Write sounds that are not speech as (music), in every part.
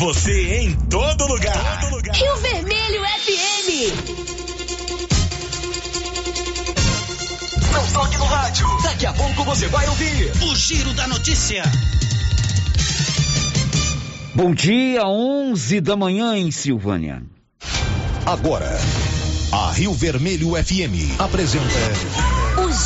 Você em todo lugar. Rio Vermelho FM. Não toque no rádio. Daqui a pouco você vai ouvir o Giro da Notícia. Bom dia, 11 da manhã em Silvânia. Agora, a Rio Vermelho FM apresenta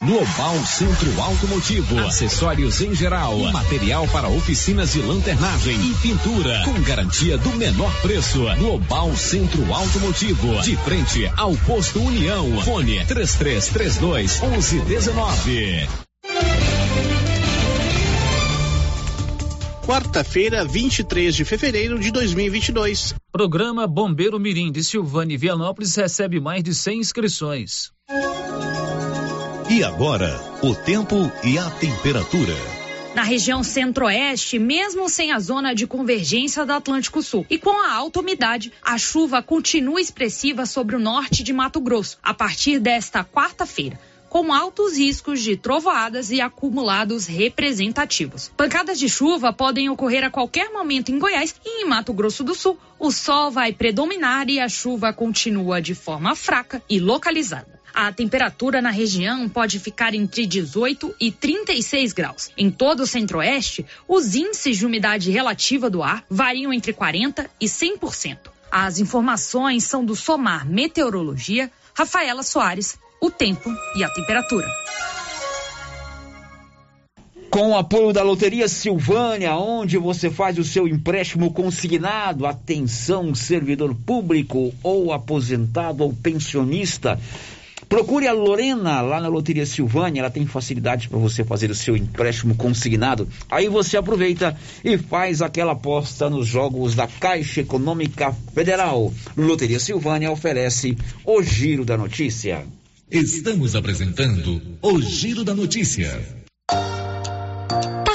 Global Centro Automotivo, acessórios em geral, material para oficinas de lanternagem e pintura, com garantia do menor preço. Global Centro Automotivo, de frente ao posto União. Fone 3332 1119. Quarta-feira, 23 de fevereiro de 2022. Programa Bombeiro Mirim de Silvânia e Vianópolis recebe mais de 100 inscrições. E agora, o tempo e a temperatura. Na região centro-oeste, mesmo sem a zona de convergência do Atlântico Sul e com a alta umidade, a chuva continua expressiva sobre o norte de Mato Grosso a partir desta quarta-feira com altos riscos de trovoadas e acumulados representativos. Pancadas de chuva podem ocorrer a qualquer momento em Goiás e em Mato Grosso do Sul. O sol vai predominar e a chuva continua de forma fraca e localizada. A temperatura na região pode ficar entre 18 e 36 graus. Em todo o centro-oeste, os índices de umidade relativa do ar variam entre 40 e 100%. As informações são do Somar Meteorologia, Rafaela Soares, o tempo e a temperatura. Com o apoio da Loteria Silvânia, onde você faz o seu empréstimo consignado, atenção, servidor público ou aposentado ou pensionista. Procure a Lorena lá na Loteria Silvânia, ela tem facilidades para você fazer o seu empréstimo consignado. Aí você aproveita e faz aquela aposta nos jogos da Caixa Econômica Federal. Loteria Silvânia oferece o Giro da Notícia. Estamos apresentando o Giro da Notícia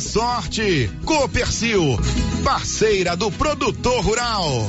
sorte. Copercil, parceira do produtor rural.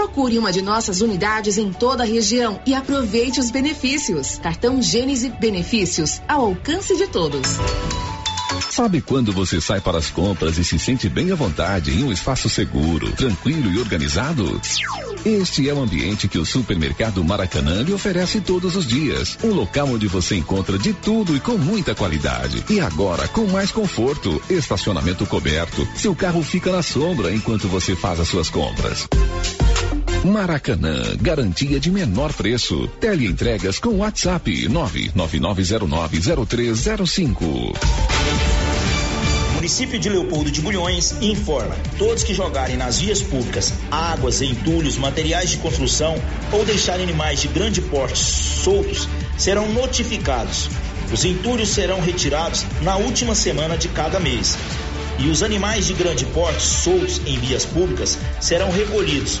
Procure uma de nossas unidades em toda a região e aproveite os benefícios. Cartão Gênese benefícios ao alcance de todos. Sabe quando você sai para as compras e se sente bem à vontade em um espaço seguro, tranquilo e organizado? Este é o ambiente que o supermercado Maracanã lhe oferece todos os dias. Um local onde você encontra de tudo e com muita qualidade. E agora com mais conforto, estacionamento coberto. Seu carro fica na sombra enquanto você faz as suas compras. Maracanã, garantia de menor preço. Teleentregas com WhatsApp 999090305. Município de Leopoldo de Bulhões informa: todos que jogarem nas vias públicas águas, entulhos, materiais de construção ou deixarem animais de grande porte soltos serão notificados. Os entulhos serão retirados na última semana de cada mês. E os animais de grande porte soltos em vias públicas serão recolhidos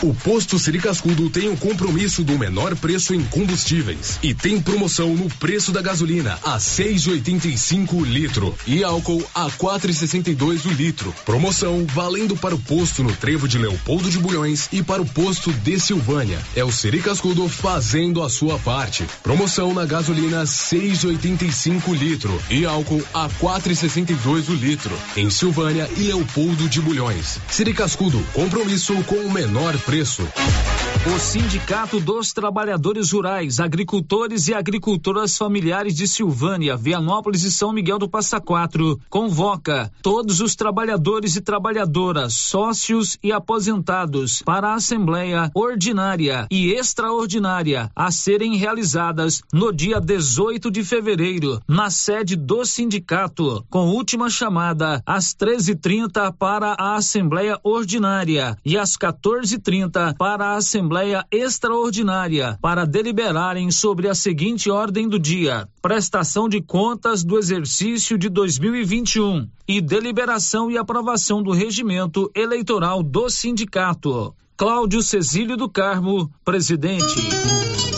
O posto Siri Cascudo tem o compromisso do menor preço em combustíveis e tem promoção no preço da gasolina a 6,85 o litro e álcool a 4,62 o litro. Promoção valendo para o posto no Trevo de Leopoldo de Bulhões e para o posto de Silvânia. É o Siri Cascudo fazendo a sua parte. Promoção na gasolina 6,85 litro e álcool a 4,62 o litro em Silvânia e Leopoldo de Bulhões. Siri Cascudo, compromisso com o menor preço. O Sindicato dos Trabalhadores Rurais, Agricultores e Agricultoras Familiares de Silvânia, Vianópolis e São Miguel do Passa Quatro convoca todos os trabalhadores e trabalhadoras, sócios e aposentados para a Assembleia Ordinária e Extraordinária a serem realizadas no dia 18 de fevereiro, na sede do sindicato, com última chamada às 13h30 para a Assembleia Ordinária e às 14h30 para a Assembleia Extraordinária para deliberarem sobre a seguinte ordem do dia: prestação de contas do exercício de 2021 e deliberação e aprovação do regimento eleitoral do sindicato. Cláudio Cecílio do Carmo, presidente.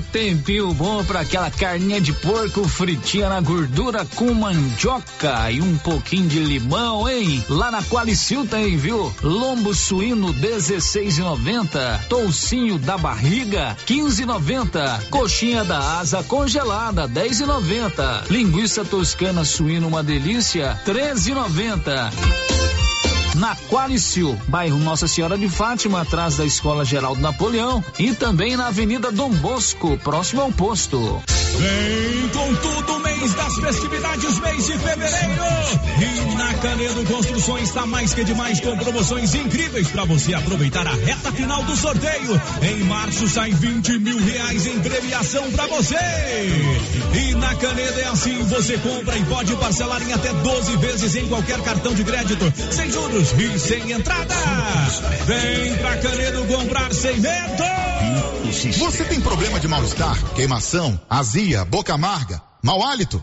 Tempinho bom para aquela carninha de porco fritinha na gordura com mandioca e um pouquinho de limão, hein? Lá na Qualicil tem, viu? Lombo suíno 16,90, toucinho da barriga 15,90, coxinha da asa congelada 10,90, linguiça toscana suíno uma delícia 13,90. Na Qualicil, bairro Nossa Senhora de Fátima, atrás da Escola Geraldo Napoleão e também na Avenida Dom Bosco, próximo ao posto. Vem com tudo mês das festividades, mês de fevereiro. E na Canedo Construções está mais que demais com promoções incríveis para você aproveitar a reta final do sorteio. Em março sai 20 mil reais em premiação para você. E na Canedo é assim, você compra e pode parcelar em até 12 vezes em qualquer cartão de crédito, sem juros e sem entrada. Vem pra Canedo comprar sem medo. Você tem problema de mal-estar, queimação, azia, boca amarga, mau hálito?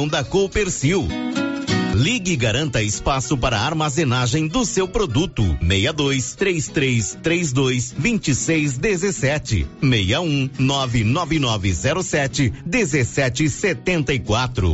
da Coopercil. Ligue e garanta espaço para armazenagem do seu produto. 62 33 32 26 17 61 99907 1774.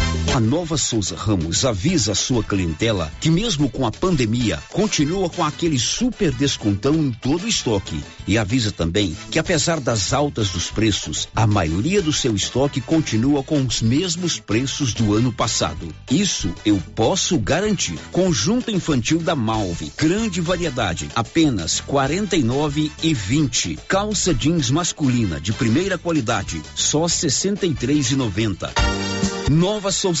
A Nova Souza Ramos avisa a sua clientela que mesmo com a pandemia, continua com aquele super descontão em todo o estoque. E avisa também que apesar das altas dos preços, a maioria do seu estoque continua com os mesmos preços do ano passado. Isso eu posso garantir. Conjunto infantil da Malve, grande variedade, apenas quarenta e nove e vinte. Calça jeans masculina de primeira qualidade, só sessenta e três e noventa. Nova Souza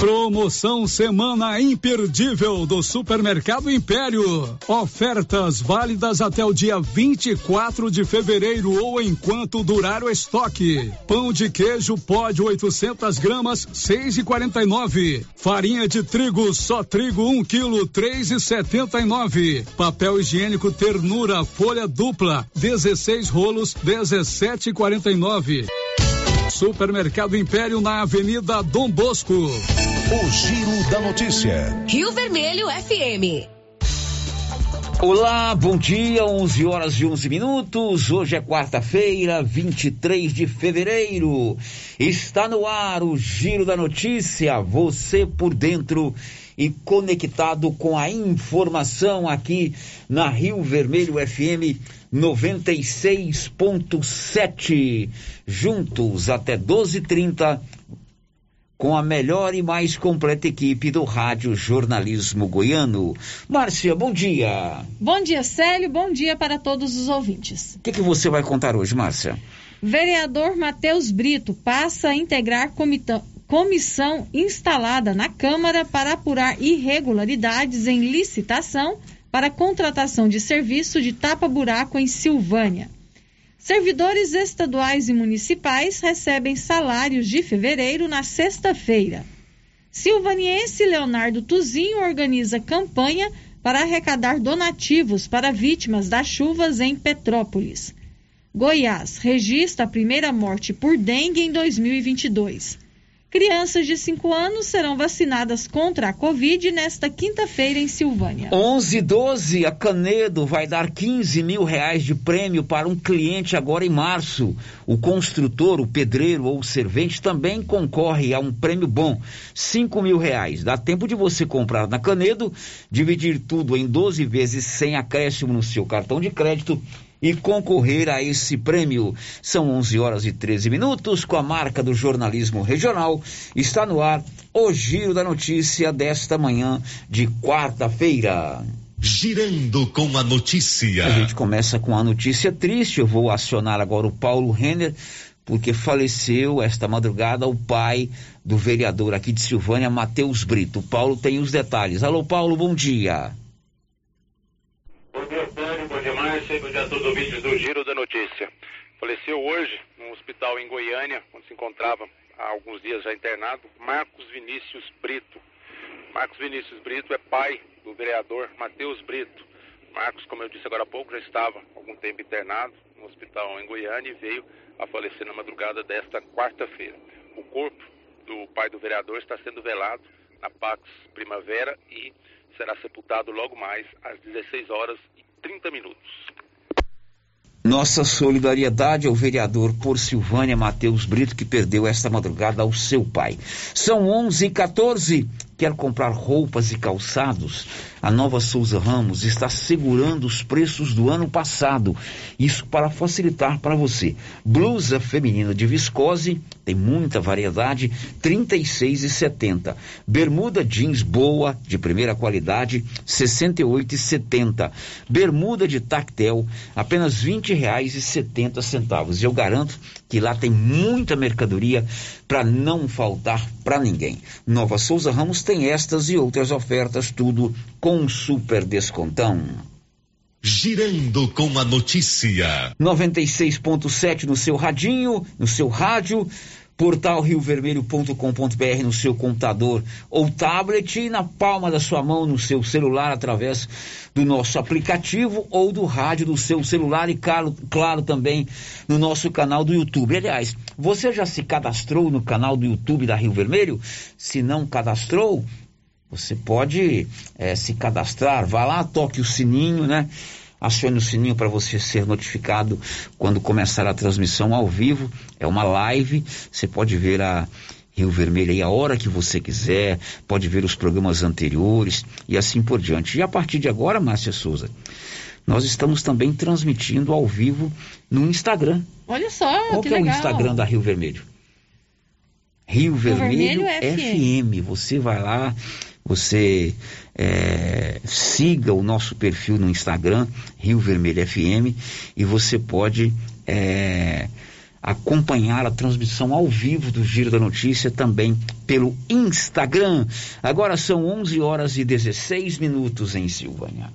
Promoção Semana Imperdível do Supermercado Império. Ofertas válidas até o dia 24 de fevereiro ou enquanto durar o estoque. Pão de queijo pó de 800 gramas, 6,49. Farinha de trigo, só trigo 1 quilo, 3,79. Papel higiênico Ternura, folha dupla, 16 rolos, 17,49. Supermercado Império na Avenida Dom Bosco. O Giro da Notícia. Rio Vermelho FM. Olá, bom dia, 11 horas e 11 minutos. Hoje é quarta-feira, 23 de fevereiro. Está no ar o Giro da Notícia. Você por dentro e conectado com a informação aqui na Rio Vermelho FM 96.7. Juntos até 12:30 com a melhor e mais completa equipe do Rádio Jornalismo Goiano. Márcia, bom dia. Bom dia, Célio. Bom dia para todos os ouvintes. O que, que você vai contar hoje, Márcia? Vereador Matheus Brito passa a integrar comitão, comissão instalada na Câmara para apurar irregularidades em licitação para contratação de serviço de tapa-buraco em Silvânia. Servidores estaduais e municipais recebem salários de fevereiro na sexta-feira. Silvaniense Leonardo Tuzinho organiza campanha para arrecadar donativos para vítimas das chuvas em Petrópolis. Goiás registra a primeira morte por dengue em 2022. Crianças de 5 anos serão vacinadas contra a Covid nesta quinta-feira em Silvânia. 11 12, a Canedo vai dar 15 mil reais de prêmio para um cliente agora em março. O construtor, o pedreiro ou o servente também concorre a um prêmio bom, 5 mil reais. Dá tempo de você comprar na Canedo, dividir tudo em 12 vezes sem acréscimo no seu cartão de crédito e concorrer a esse prêmio. São 11 horas e 13 minutos com a marca do jornalismo regional. Está no ar o Giro da Notícia desta manhã de quarta-feira. Girando com a notícia. A gente começa com a notícia triste. Eu vou acionar agora o Paulo Renner, porque faleceu esta madrugada o pai do vereador aqui de Silvânia, Matheus Brito. O Paulo tem os detalhes. Alô, Paulo, bom dia. Bom dia, Sérgio. Dia a todos os ouvintes do Giro da Notícia. Faleceu hoje, num hospital em Goiânia, onde se encontrava há alguns dias já internado, Marcos Vinícius Brito. Marcos Vinícius Brito é pai do vereador Matheus Brito. Marcos, como eu disse agora há pouco, já estava algum tempo internado no hospital em Goiânia e veio a falecer na madrugada desta quarta-feira. O corpo do pai do vereador está sendo velado na Pax Primavera e será sepultado logo mais às 16 horas e 30 minutos. Nossa solidariedade ao vereador por Silvânia Matheus Brito, que perdeu esta madrugada ao seu pai. São 11 e 14 Quer comprar roupas e calçados? A Nova Souza Ramos está segurando os preços do ano passado. Isso para facilitar para você. Blusa feminina de viscose, tem muita variedade, R$ 36,70. Bermuda jeans boa, de primeira qualidade, R$ 68,70. Bermuda de tactel, apenas R$ 20,70. E eu garanto que lá tem muita mercadoria para não faltar para ninguém. Nova Souza Ramos tem estas e outras ofertas, tudo com super descontão. Girando com a notícia. 96.7 no seu radinho, no seu rádio. Portal riovermelho.com.br no seu computador ou tablet e na palma da sua mão no seu celular através do nosso aplicativo ou do rádio do seu celular e claro, claro também no nosso canal do YouTube. Aliás, você já se cadastrou no canal do YouTube da Rio Vermelho? Se não cadastrou, você pode é, se cadastrar, vá lá, toque o sininho, né? Acione o sininho para você ser notificado quando começar a transmissão ao vivo. É uma live, você pode ver a Rio Vermelho aí a hora que você quiser, pode ver os programas anteriores e assim por diante. E a partir de agora, Márcia Souza, nós estamos também transmitindo ao vivo no Instagram. Olha só, Qual que, que é legal. o Instagram da Rio Vermelho? Rio Vermelho, Vermelho FM. Você vai lá, você é, siga o nosso perfil no Instagram, Rio Vermelho FM, e você pode é, acompanhar a transmissão ao vivo do Giro da Notícia também pelo Instagram. Agora são 11 horas e 16 minutos em Silvânia.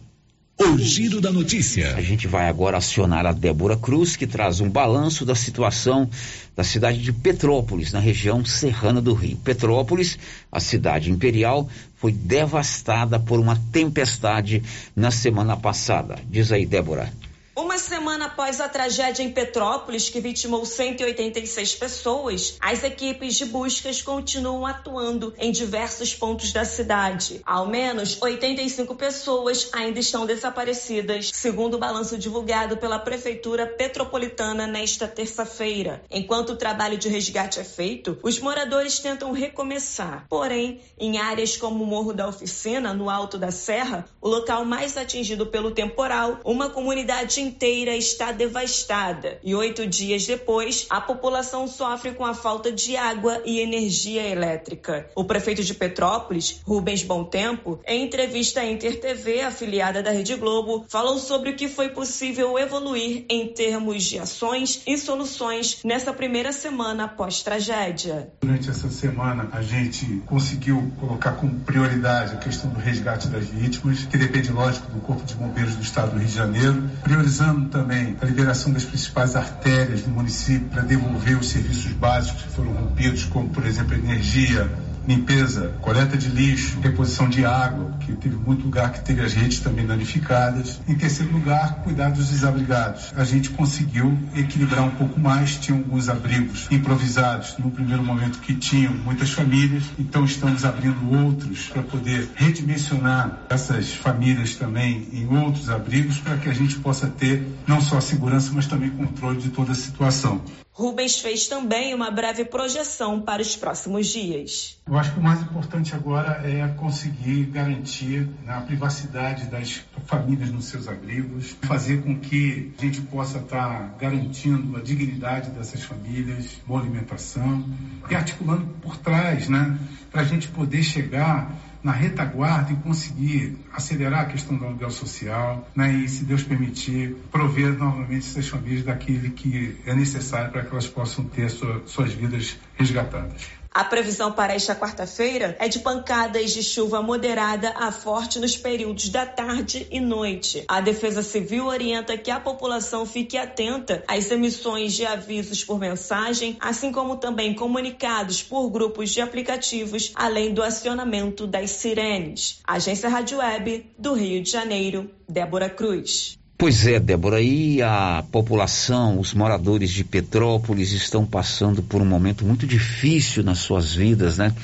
O Giro da Notícia. A gente vai agora acionar a Débora Cruz, que traz um balanço da situação da cidade de Petrópolis, na região serrana do Rio. Petrópolis, a cidade imperial, foi devastada por uma tempestade na semana passada. Diz aí, Débora. Uma semana após a tragédia em Petrópolis, que vitimou 186 pessoas, as equipes de buscas continuam atuando em diversos pontos da cidade. Ao menos 85 pessoas ainda estão desaparecidas, segundo o balanço divulgado pela Prefeitura Petropolitana nesta terça-feira. Enquanto o trabalho de resgate é feito, os moradores tentam recomeçar. Porém, em áreas como o Morro da Oficina, no Alto da Serra, o local mais atingido pelo temporal, uma comunidade inteira está devastada e oito dias depois a população sofre com a falta de água e energia elétrica. O prefeito de Petrópolis, Rubens Tempo, em entrevista à Inter TV, afiliada da Rede Globo, falou sobre o que foi possível evoluir em termos de ações e soluções nessa primeira semana pós-tragédia. Durante essa semana, a gente conseguiu colocar como prioridade a questão do resgate das vítimas, que depende, lógico, do Corpo de Bombeiros do Estado do Rio de Janeiro, priorizando também a liberação das principais artérias do município para devolver os serviços básicos que foram rompidos, como, por exemplo, energia, limpeza, coleta de lixo, reposição de água, porque teve muito lugar que teve as redes também danificadas. Em terceiro lugar, cuidar dos desabrigados. A gente conseguiu equilibrar um pouco mais, tinha alguns abrigos improvisados no primeiro momento que tinham muitas famílias, então estamos abrindo outros para poder redimensionar essas famílias também em outros abrigos para que a gente possa ter não só segurança, mas também controle de toda a situação. Rubens fez também uma breve projeção para os próximos dias. Eu acho que o mais importante agora é conseguir garantir a privacidade das famílias nos seus abrigos, fazer com que a gente possa estar garantindo a dignidade dessas famílias, boa alimentação e articulando por trás, né, para a gente poder chegar na retaguarda e conseguir acelerar a questão do aluguel social né, e, se Deus permitir, prover novamente essas famílias daquilo que é necessário para que elas possam ter sua, suas vidas resgatadas. A previsão para esta quarta-feira é de pancadas de chuva moderada a forte nos períodos da tarde e noite. A Defesa Civil orienta que a população fique atenta às emissões de avisos por mensagem, assim como também comunicados por grupos de aplicativos, além do acionamento das sirenes. Agência Rádio Web do Rio de Janeiro, Débora Cruz. Pois é, Débora, e a população, os moradores de Petrópolis estão passando por um momento muito difícil nas suas vidas, né?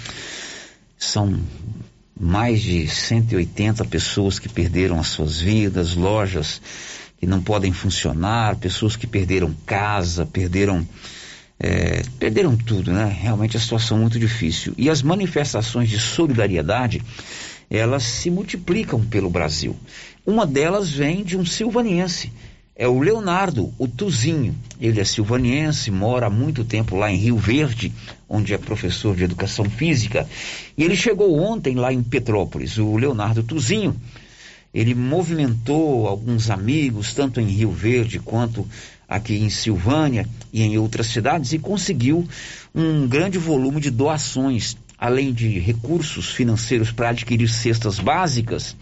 São mais de 180 pessoas que perderam as suas vidas, lojas que não podem funcionar, pessoas que perderam casa, perderam. É, perderam tudo, né? Realmente a situação é muito difícil. E as manifestações de solidariedade, elas se multiplicam pelo Brasil. Uma delas vem de um silvaniense, é o Leonardo, o Tuzinho. Ele é silvaniense, mora há muito tempo lá em Rio Verde, onde é professor de educação física. E ele chegou ontem lá em Petrópolis, o Leonardo Tuzinho. Ele movimentou alguns amigos, tanto em Rio Verde quanto aqui em Silvânia e em outras cidades, e conseguiu um grande volume de doações, além de recursos financeiros para adquirir cestas básicas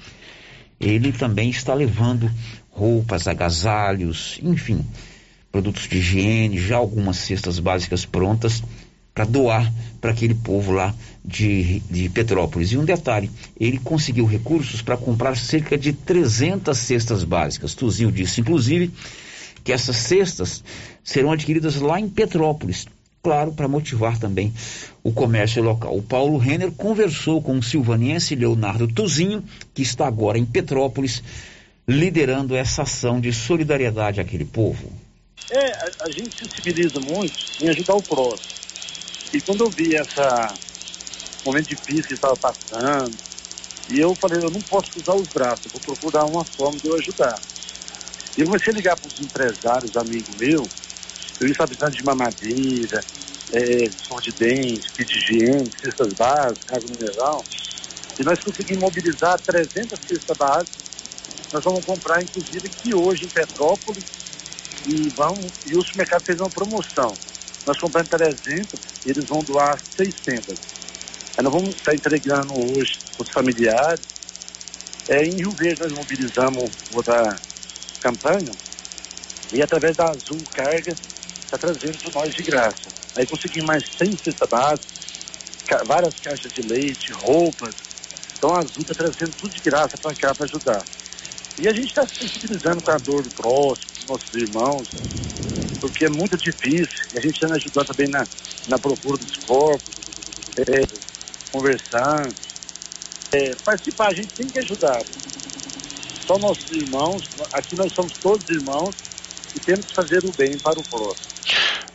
ele também está levando roupas, agasalhos, enfim, produtos de higiene, já algumas cestas básicas prontas para doar para aquele povo lá de, de Petrópolis. E um detalhe, ele conseguiu recursos para comprar cerca de 300 cestas básicas. Tuzinho disse, inclusive, que essas cestas serão adquiridas lá em Petrópolis. Claro, para motivar também o comércio local. O Paulo Renner conversou com o silvaniense Leonardo Tuzinho, que está agora em Petrópolis, liderando essa ação de solidariedade àquele povo. É, a, a gente sensibiliza muito em ajudar o próximo. E quando eu vi essa momento difícil que estava passando, e eu falei, eu não posso cruzar os braços, vou procurar uma forma de eu ajudar. E eu comecei a ligar para os empresários, amigos meus, eu ia precisando de mamadeira, é, som de dente, de higiene, cestas básicas, água mineral. E nós conseguimos mobilizar 300 cestas básicas. Nós vamos comprar, inclusive, aqui hoje em Petrópolis. E, vamos, e o supermercado fez uma promoção. Nós compramos 300, eles vão doar 600. Aí nós vamos estar entregando hoje os familiares. É, em Rio Verde nós mobilizamos outra campanha e através da Azul Carga está trazendo para nós de graça. Aí consegui mais 100 cesta base, ca várias caixas de leite, roupas. Então a Azul está trazendo tudo de graça para cá para ajudar. E a gente está se sensibilizando com a dor do próximo, dos nossos irmãos, porque é muito difícil. E a gente está ajudando também na, na procura dos corpos, é, conversando. É, participar, a gente tem que ajudar. Só nossos irmãos, aqui nós somos todos irmãos e temos que fazer o bem para o próximo.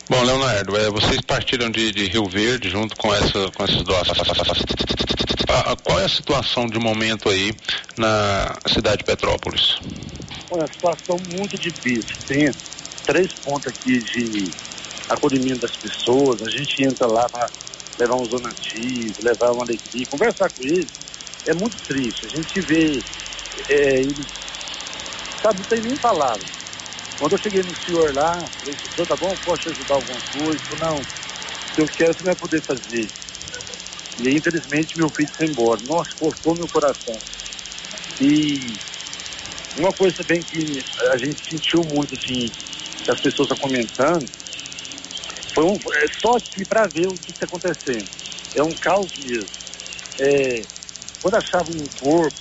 Bom, Leonardo, é, vocês partiram de, de, Rio Verde junto com, essa, com essas doações. Qual é a situação de momento aí na cidade de Petrópolis? Olha, a situação muito difícil. Tem três pontos aqui de acolhimento das pessoas. A gente entra lá para levar um donativo, levar uma alegria, conversar com eles. É muito triste. A gente vê é, eles, sabe, não tem nem palavras quando eu cheguei no senhor lá, falei, senhor, tá bom, posso ajudar alguma coisa? Não, se eu quero, você não vai poder fazer. E aí, infelizmente, meu filho foi embora. Nossa, cortou meu coração. E uma coisa também que a gente sentiu muito, assim, que as pessoas estão comentando, foi um, é só aqui para ver o que está acontecendo. É um caos mesmo. É, quando achavam um corpo,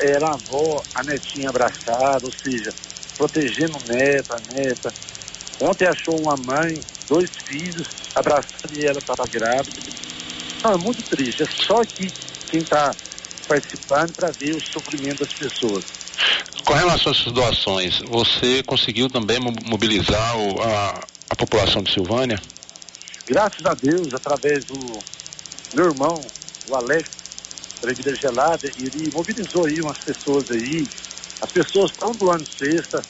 era a avó, a netinha abraçada, ou seja, protegendo o neto, a neta. Ontem achou uma mãe, dois filhos, abraçando e ela estava grávida. Não, é muito triste. É só que quem está participando para ver o sofrimento das pessoas. Com relação a essas doações, você conseguiu também mobilizar o, a, a população de Silvânia? Graças a Deus, através do meu irmão, o Alex, da Vida Gelada, ele mobilizou aí umas pessoas aí, as pessoas estão doando cesta.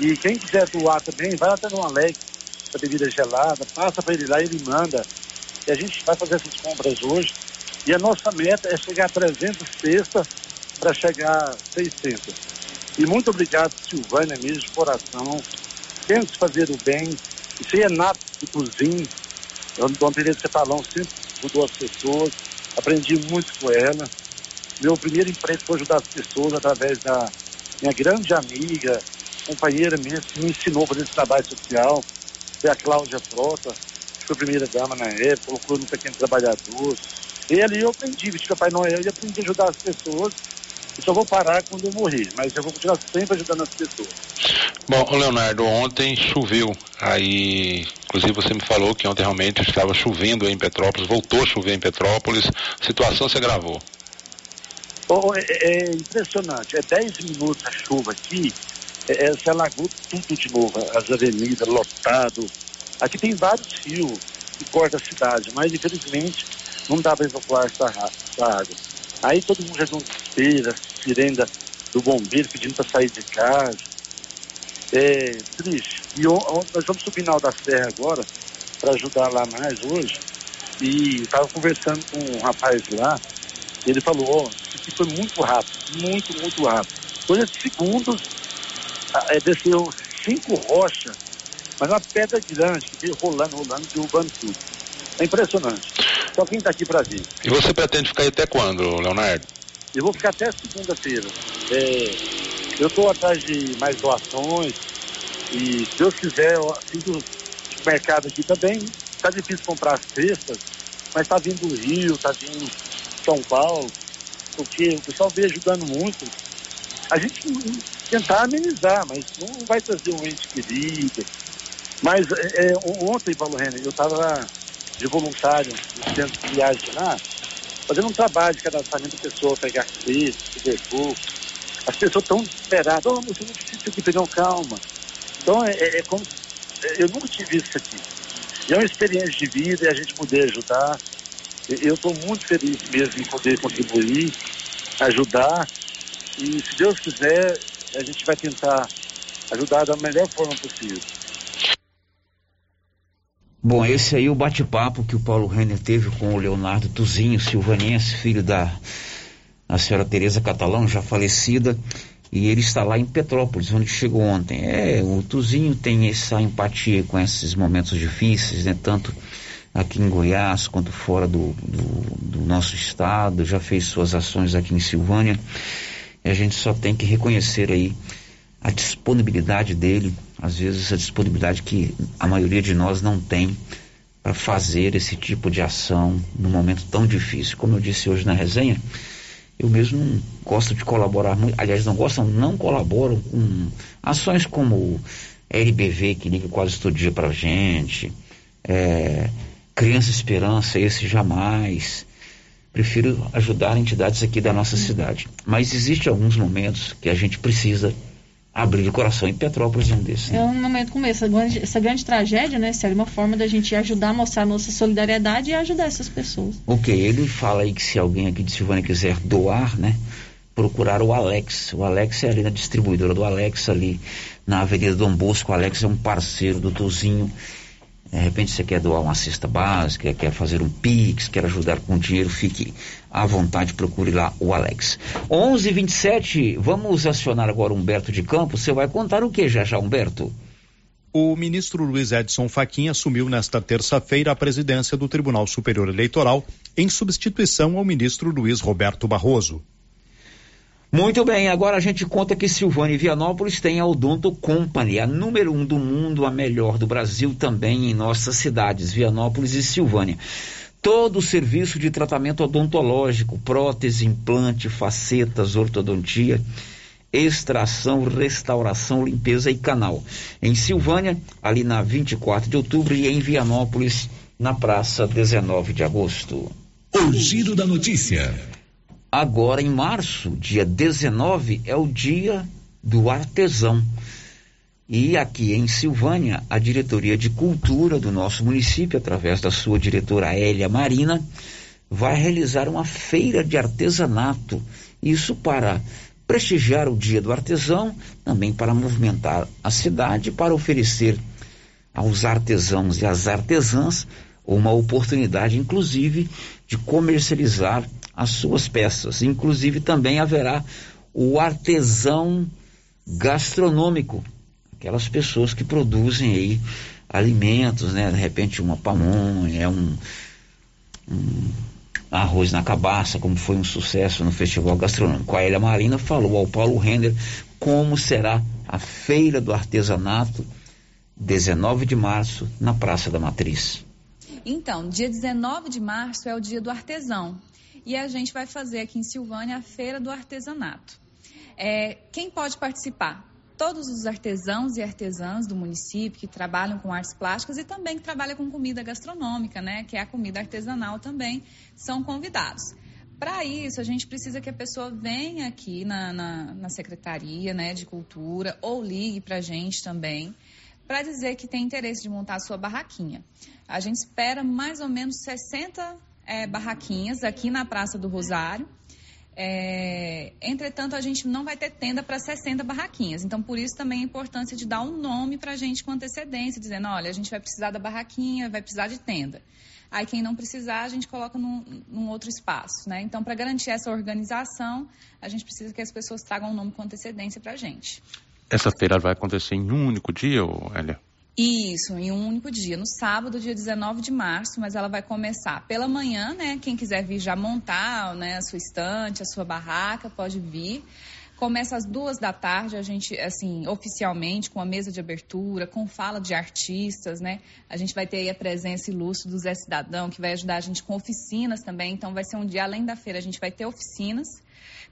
E quem quiser doar também, vai até no Alex, a bebida gelada, passa para ele lá e ele manda. E a gente vai fazer essas compras hoje. E a nossa meta é chegar a 300 cestas para chegar a 600. E muito obrigado, Silvânia, mesmo de coração. Tente fazer o bem. Isso aí é nato de cozinha. Eu, Dona Tereza Cepalão sempre ajudou as pessoas. Aprendi muito com ela. Meu primeiro emprego foi ajudar as pessoas através da minha grande amiga, companheira mesmo, que me ensinou a fazer esse trabalho social, foi a Cláudia Frota, que foi primeira dama na época, colocou no Pequeno Trabalhador. E ali eu aprendi, vestir Papai Noel e aprendi a ajudar as pessoas. E só vou parar quando eu morrer, mas eu vou continuar sempre ajudando as pessoas. Bom, Leonardo, ontem choveu. Aí, inclusive você me falou que ontem realmente estava chovendo em Petrópolis, voltou a chover em Petrópolis, a situação se agravou. Oh, é, é, impressionante, é 10 minutos a chuva aqui, é, é, se alagou tudo de novo, as avenidas lotado. Aqui tem vários rios que cortam a cidade, mas infelizmente não dá para evacuar essa, essa, água. Aí todo mundo já não desespera, sirene do bombeiro pedindo para sair de casa. É triste. E nós vamos subir na da Serra agora para ajudar lá mais hoje. E estava conversando com um rapaz lá, ele falou, oh, que foi muito rápido, muito, muito rápido. Coisa de segundos, é, desceu cinco rochas, mas uma pedra grande que veio rolando, rolando, derrubando tudo. É impressionante. Só quem está aqui para ver. E você pretende ficar aí até quando, Leonardo? Eu vou ficar até segunda-feira. É, eu estou atrás de mais doações e, se Deus quiser, eu fiz o mercado aqui também. tá difícil comprar as cestas, mas tá vindo do Rio, tá vindo São Paulo, porque o pessoal vem ajudando muito. A gente tentar amenizar, mas não vai trazer um ente querido. Mas é, ontem, Paulo Renner, eu estava de voluntário no centro de viagem lá, fazendo um trabalho de cadastramento da pessoa, pegar crise, tuberculose. As pessoas estão desesperadas. Oh, você não precisa aqui, pegar calma. Então, é, é, é como. É, eu nunca tive isso aqui. E é uma experiência de vida e a gente poder ajudar. Eu estou muito feliz mesmo em poder contribuir, ajudar. E se Deus quiser, a gente vai tentar ajudar da melhor forma possível. Bom, esse aí é o bate-papo que o Paulo Renner teve com o Leonardo Tuzinho, silvanense, filho da a senhora Tereza Catalão, já falecida, e ele está lá em Petrópolis, onde chegou ontem. É, o Tuzinho tem essa empatia com esses momentos difíceis, né? Tanto aqui em Goiás quanto fora do, do, do nosso estado, já fez suas ações aqui em Silvânia. E a gente só tem que reconhecer aí a disponibilidade dele, às vezes a disponibilidade que a maioria de nós não tem para fazer esse tipo de ação num momento tão difícil. Como eu disse hoje na resenha, eu mesmo não gosto de colaborar muito, aliás, não gostam, não colaboram com ações como LBV, que liga quase todo dia para a gente, é, Criança Esperança, esse jamais. Prefiro ajudar entidades aqui da nossa cidade. Mas existe alguns momentos que a gente precisa abrir o coração em Petrópolis é um desses. Né? É um momento como esse, essa grande, essa grande tragédia, né, Célio? Uma forma da gente ajudar mostrar a nossa solidariedade e ajudar essas pessoas. Ok, ele fala aí que se alguém aqui de Silvânia quiser doar, né, procurar o Alex. O Alex é ali na distribuidora do Alex, ali na Avenida Dom Bosco. O Alex é um parceiro do Tozinho de repente você quer doar uma cesta básica, quer fazer um Pix, quer ajudar com dinheiro, fique à vontade, procure lá o Alex. 11:27. vamos acionar agora Humberto de Campos. Você vai contar o que já já, Humberto? O ministro Luiz Edson Fachin assumiu nesta terça-feira a presidência do Tribunal Superior Eleitoral em substituição ao ministro Luiz Roberto Barroso. Muito bem, agora a gente conta que Silvânia e Vianópolis tem a Odonto Company, a número um do mundo, a melhor do Brasil também em nossas cidades, Vianópolis e Silvânia. Todo o serviço de tratamento odontológico, prótese, implante, facetas, ortodontia, extração, restauração, limpeza e canal. Em Silvânia, ali na 24 de outubro e em Vianópolis, na praça 19 de agosto. O giro da notícia. Agora, em março, dia 19, é o dia do artesão. E aqui em Silvânia, a diretoria de cultura do nosso município, através da sua diretora Hélia Marina, vai realizar uma feira de artesanato. Isso para prestigiar o dia do artesão, também para movimentar a cidade, para oferecer aos artesãos e às artesãs uma oportunidade, inclusive, de comercializar as suas peças. Inclusive também haverá o artesão gastronômico, aquelas pessoas que produzem aí alimentos, né? De repente uma pamonha, um, um arroz na cabaça, como foi um sucesso no Festival Gastronômico. A Elia Marina falou ao Paulo Render como será a Feira do Artesanato, 19 de março, na Praça da Matriz. Então, dia 19 de março é o dia do artesão e a gente vai fazer aqui em Silvânia a Feira do Artesanato. É, quem pode participar? Todos os artesãos e artesãs do município que trabalham com artes plásticas e também que trabalham com comida gastronômica, né, que é a comida artesanal também, são convidados. Para isso, a gente precisa que a pessoa venha aqui na, na, na Secretaria né, de Cultura ou ligue para a gente também para dizer que tem interesse de montar a sua barraquinha. A gente espera mais ou menos 60 é, barraquinhas aqui na Praça do Rosário. É, entretanto, a gente não vai ter tenda para 60 barraquinhas. Então, por isso também a importância de dar um nome para a gente com antecedência, dizendo: olha, a gente vai precisar da barraquinha, vai precisar de tenda. Aí, quem não precisar, a gente coloca num, num outro espaço. Né? Então, para garantir essa organização, a gente precisa que as pessoas tragam um nome com antecedência para a gente. Essa feira vai acontecer em um único dia, Elia? Isso, em um único dia, no sábado, dia 19 de março, mas ela vai começar pela manhã, né? Quem quiser vir já montar né, a sua estante, a sua barraca, pode vir. Começa às duas da tarde, a gente, assim, oficialmente, com a mesa de abertura, com fala de artistas, né? A gente vai ter aí a presença ilustre do Zé Cidadão, que vai ajudar a gente com oficinas também. Então, vai ser um dia além da feira, a gente vai ter oficinas.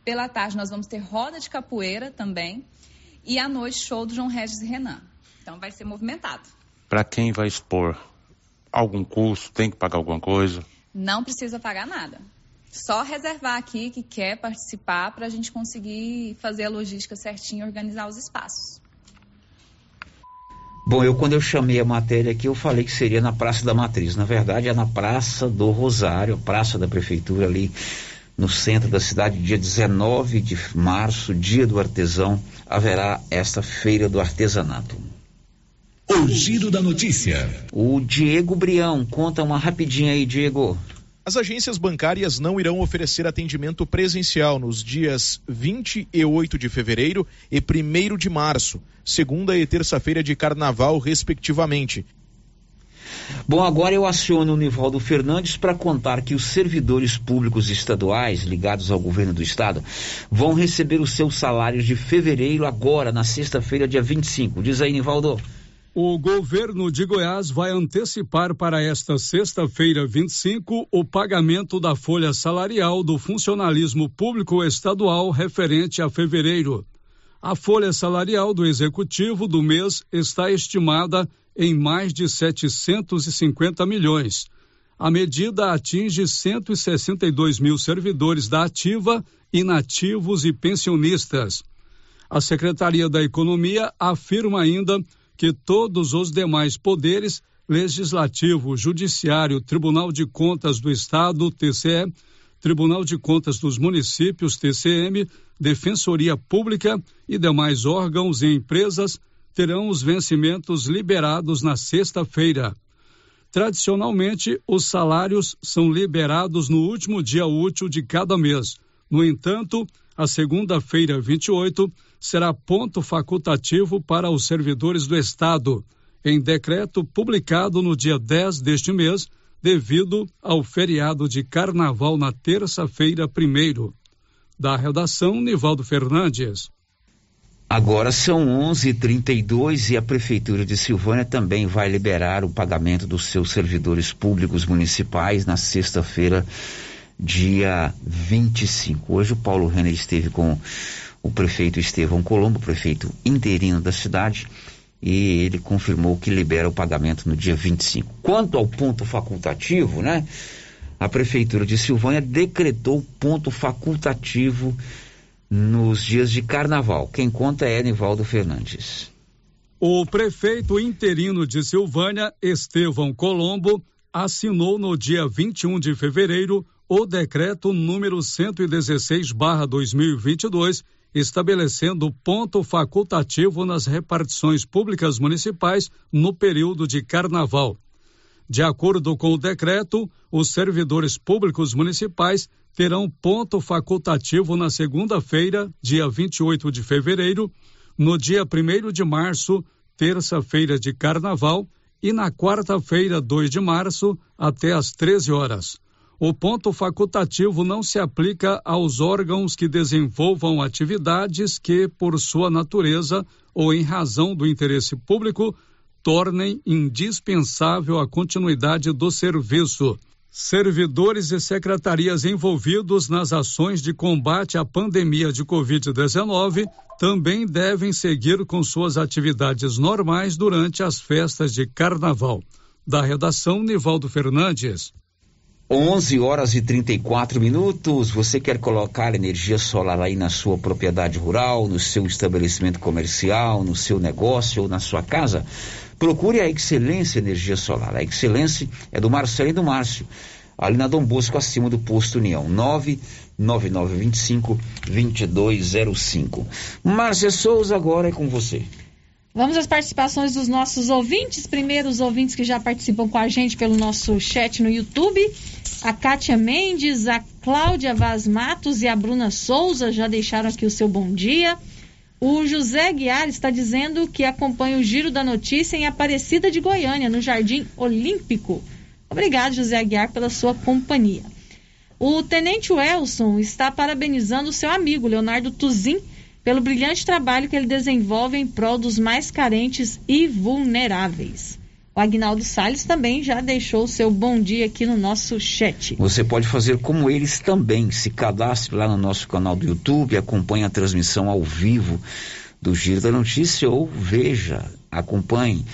Pela tarde, nós vamos ter roda de capoeira também. E à noite, show do João Regis e Renan. Então, vai ser movimentado. Para quem vai expor algum custo, tem que pagar alguma coisa? Não precisa pagar nada. Só reservar aqui que quer participar para a gente conseguir fazer a logística certinho e organizar os espaços. Bom, eu quando eu chamei a matéria aqui, eu falei que seria na Praça da Matriz. Na verdade, é na Praça do Rosário, a Praça da Prefeitura ali no centro da cidade, dia 19 de março, dia do artesão, haverá esta feira do artesanato. O giro da notícia. O Diego Brião, conta uma rapidinha aí, Diego. As agências bancárias não irão oferecer atendimento presencial nos dias 28 de fevereiro e 1 de março, segunda e terça-feira de carnaval, respectivamente. Bom, agora eu aciono o Nivaldo Fernandes para contar que os servidores públicos estaduais ligados ao governo do estado vão receber os seus salários de fevereiro agora, na sexta-feira, dia 25. Diz aí, Nivaldo. O governo de Goiás vai antecipar para esta sexta-feira, 25, o pagamento da folha salarial do funcionalismo público estadual referente a fevereiro. A folha salarial do executivo do mês está estimada em mais de 750 milhões. A medida atinge 162 mil servidores da ativa, inativos e pensionistas. A Secretaria da Economia afirma ainda que todos os demais poderes Legislativo, Judiciário, Tribunal de Contas do Estado, TCE, Tribunal de Contas dos Municípios, TCM, Defensoria Pública e demais órgãos e empresas terão os vencimentos liberados na sexta-feira. Tradicionalmente, os salários são liberados no último dia útil de cada mês. No entanto, a segunda-feira, 28, será ponto facultativo para os servidores do Estado, em decreto publicado no dia 10 deste mês, devido ao feriado de carnaval na terça-feira, primeiro. Da redação, Nivaldo Fernandes. Agora são 11:32 e a prefeitura de Silvânia também vai liberar o pagamento dos seus servidores públicos municipais na sexta-feira, dia 25. Hoje o Paulo Renner esteve com o prefeito Estevão Colombo, prefeito interino da cidade, e ele confirmou que libera o pagamento no dia 25. Quanto ao ponto facultativo, né? A prefeitura de Silvânia decretou ponto facultativo nos dias de carnaval. Quem conta é Nivaldo Fernandes. O prefeito interino de Silvânia, Estevão Colombo, assinou no dia 21 de fevereiro o decreto número 116/2022 estabelecendo ponto facultativo nas repartições públicas municipais no período de carnaval. De acordo com o decreto, os servidores públicos municipais terão ponto facultativo na segunda-feira, dia 28 de fevereiro, no dia 1 de março, terça-feira de carnaval, e na quarta-feira, 2 de março, até às 13 horas o ponto facultativo não se aplica aos órgãos que desenvolvam atividades que, por sua natureza ou em razão do interesse público, tornem indispensável a continuidade do serviço. Servidores e secretarias envolvidos nas ações de combate à pandemia de Covid-19 também devem seguir com suas atividades normais durante as festas de carnaval. Da redação, Nivaldo Fernandes. 11 horas e 34 minutos. Você quer colocar energia solar aí na sua propriedade rural, no seu estabelecimento comercial, no seu negócio ou na sua casa? Procure a Excelência Energia Solar. A Excelência é do Marcelo e do Márcio, ali na Dom Bosco, acima do posto União. 99925 2205. Márcia Souza, agora é com você. Vamos às participações dos nossos ouvintes. Primeiro, os ouvintes que já participam com a gente pelo nosso chat no YouTube. A Kátia Mendes, a Cláudia Vaz Matos e a Bruna Souza já deixaram aqui o seu bom dia. O José Guiar está dizendo que acompanha o giro da notícia em Aparecida de Goiânia, no Jardim Olímpico. Obrigado, José Aguiar, pela sua companhia. O Tenente Welson está parabenizando o seu amigo, Leonardo Tuzin, pelo brilhante trabalho que ele desenvolve em prol dos mais carentes e vulneráveis. O Agnaldo Salles também já deixou o seu bom dia aqui no nosso chat. Você pode fazer como eles também. Se cadastre lá no nosso canal do YouTube, acompanhe a transmissão ao vivo do Giro da Notícia ou veja, acompanhe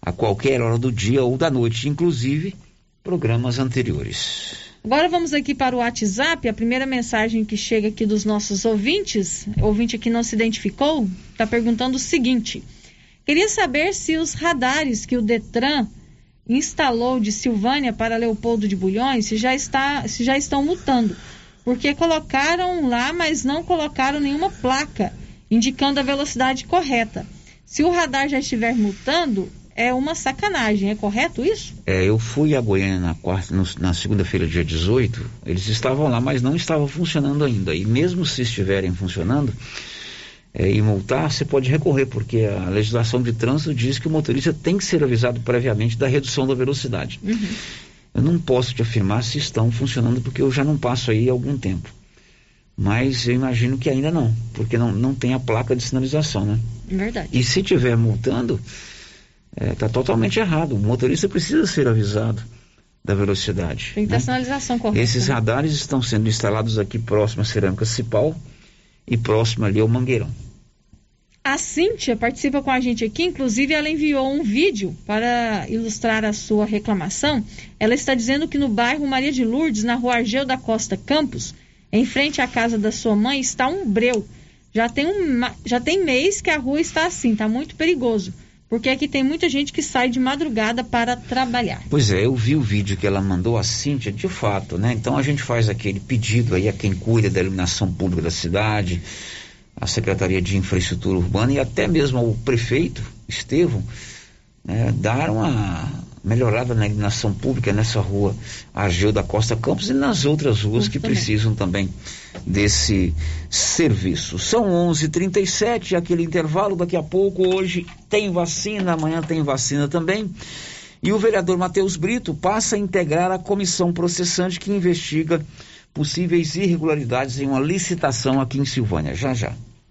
a qualquer hora do dia ou da noite, inclusive programas anteriores. Agora vamos aqui para o WhatsApp. A primeira mensagem que chega aqui dos nossos ouvintes, ouvinte que não se identificou, está perguntando o seguinte: queria saber se os radares que o Detran instalou de Silvânia para Leopoldo de Bulhões se já, está, se já estão multando. Porque colocaram lá, mas não colocaram nenhuma placa indicando a velocidade correta. Se o radar já estiver multando, é uma sacanagem, é correto isso? É, eu fui a Goiânia na, quarta, no, na segunda-feira, dia 18, eles estavam lá, mas não estavam funcionando ainda. E mesmo se estiverem funcionando é, e multar, você pode recorrer, porque a legislação de trânsito diz que o motorista tem que ser avisado previamente da redução da velocidade. Uhum. Eu não posso te afirmar se estão funcionando, porque eu já não passo aí há algum tempo. Mas eu imagino que ainda não, porque não, não tem a placa de sinalização, né? Verdade. E se tiver multando, está é, tá totalmente errado. O motorista precisa ser avisado da velocidade. Tem que ter né? sinalização correta. Esses radares estão sendo instalados aqui próximo à Cerâmica Cipal e próximo ali ao Mangueirão. A Cíntia participa com a gente aqui, inclusive ela enviou um vídeo para ilustrar a sua reclamação. Ela está dizendo que no bairro Maria de Lourdes, na rua Argeu da Costa Campos, em frente à casa da sua mãe, está um breu. Já tem, um, já tem mês que a rua está assim, está muito perigoso porque aqui tem muita gente que sai de madrugada para trabalhar. Pois é, eu vi o vídeo que ela mandou a Cíntia, de fato, né? Então a gente faz aquele pedido aí a quem cuida da iluminação pública da cidade, a Secretaria de Infraestrutura Urbana e até mesmo ao prefeito, Estevão, né, dar uma melhorada na iluminação pública nessa rua Argeu da Costa Campos e nas outras ruas que precisam também desse serviço. São 11:37 aquele intervalo. Daqui a pouco hoje tem vacina, amanhã tem vacina também. E o vereador Matheus Brito passa a integrar a comissão processante que investiga possíveis irregularidades em uma licitação aqui em Silvânia. Já já.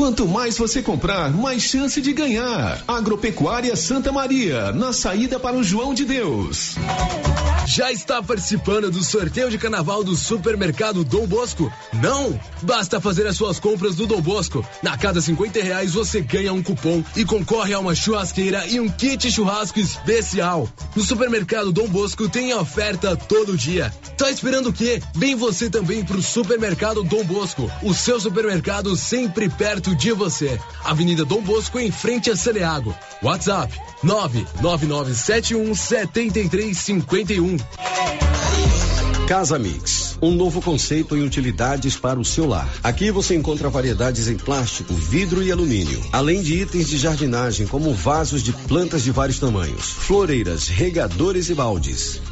Quanto mais você comprar, mais chance de ganhar. Agropecuária Santa Maria, na saída para o João de Deus. Já está participando do sorteio de carnaval do supermercado Dom Bosco? Não? Basta fazer as suas compras do Dom Bosco. Na cada 50 reais você ganha um cupom e concorre a uma churrasqueira e um kit churrasco especial. No supermercado Dom Bosco tem oferta todo dia. Tá esperando o quê? Vem você também pro supermercado Dom Bosco. O seu supermercado sempre perto de você. Avenida Dom Bosco, em frente a Saneago. WhatsApp 99971 7351. Casa Mix, um novo conceito em utilidades para o seu lar. Aqui você encontra variedades em plástico, vidro e alumínio, além de itens de jardinagem como vasos de plantas de vários tamanhos, floreiras, regadores e baldes.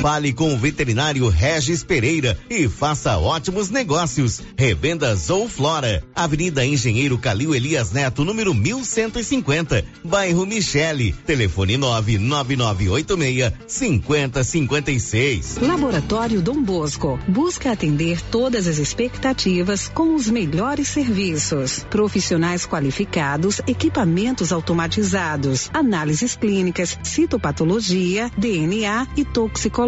Fale com o veterinário Regis Pereira e faça ótimos negócios. Revendas ou Flora, Avenida Engenheiro Calil Elias Neto, número 1150, bairro Michele. Telefone 99986 5056. Laboratório Dom Bosco busca atender todas as expectativas com os melhores serviços. Profissionais qualificados, equipamentos automatizados, análises clínicas, citopatologia, DNA e toxicologia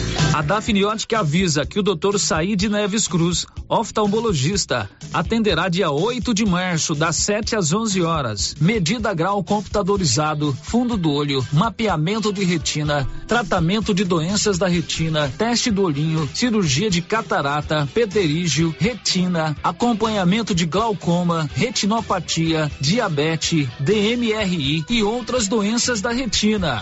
A Dafniótica avisa que o Dr. Said Neves Cruz, oftalmologista, atenderá dia 8 de março, das 7 às 11 horas. Medida grau computadorizado, fundo do olho, mapeamento de retina, tratamento de doenças da retina, teste do olhinho, cirurgia de catarata, pterígio, retina, acompanhamento de glaucoma, retinopatia, diabetes, DMRI e outras doenças da retina.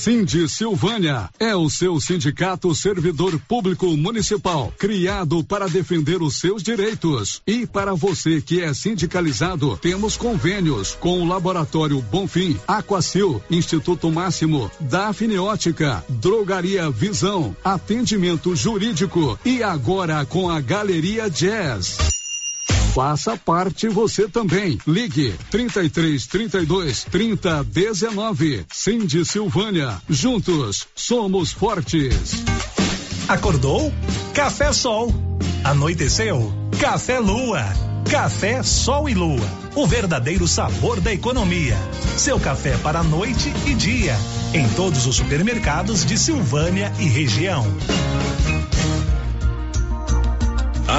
Cindy Silvânia é o seu sindicato servidor público municipal, criado para defender os seus direitos. E para você que é sindicalizado, temos convênios com o Laboratório Bonfim, Aquacil, Instituto Máximo, Dafniótica, Drogaria Visão, Atendimento Jurídico e agora com a Galeria Jazz. Faça parte você também. Ligue 33 32 30 19. Cindy Silvânia. Juntos somos fortes. Acordou? Café Sol. Anoiteceu? Café Lua. Café Sol e Lua. O verdadeiro sabor da economia. Seu café para noite e dia. Em todos os supermercados de Silvânia e região.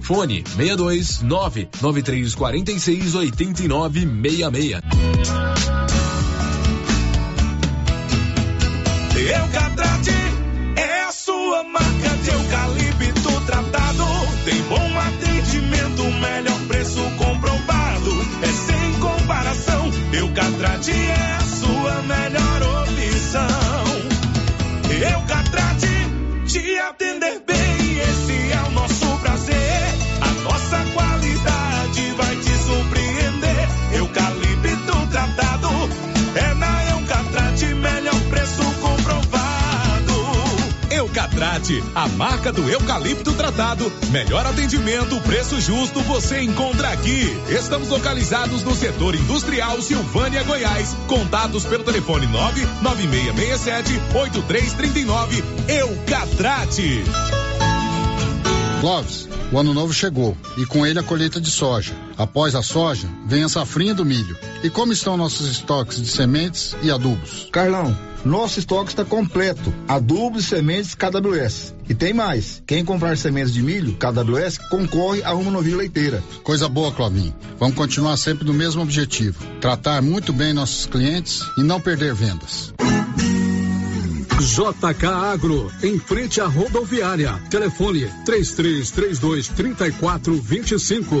Fone 62 99346 8966. Eucatrate é a sua marca de eucalipto tratado. Tem bom atendimento, melhor preço comprovado. É sem comparação. Eucatrate é a sua melhor opção. Eucatrate te atender bem, A marca do eucalipto tratado. Melhor atendimento, preço justo você encontra aqui. Estamos localizados no setor industrial Silvânia, Goiás. Contatos pelo telefone 99667 8339. Eucatrate. Clóvis, o ano novo chegou e com ele a colheita de soja. Após a soja, vem a safrinha do milho. E como estão nossos estoques de sementes e adubos? Carlão, nosso estoque está completo. Adubos e sementes KWS. E tem mais. Quem comprar sementes de milho KWS concorre a uma novilha leiteira. Coisa boa, Clovinho. Vamos continuar sempre no mesmo objetivo: tratar muito bem nossos clientes e não perder vendas. JK Agro, em frente à rodoviária. Telefone 3332 3425.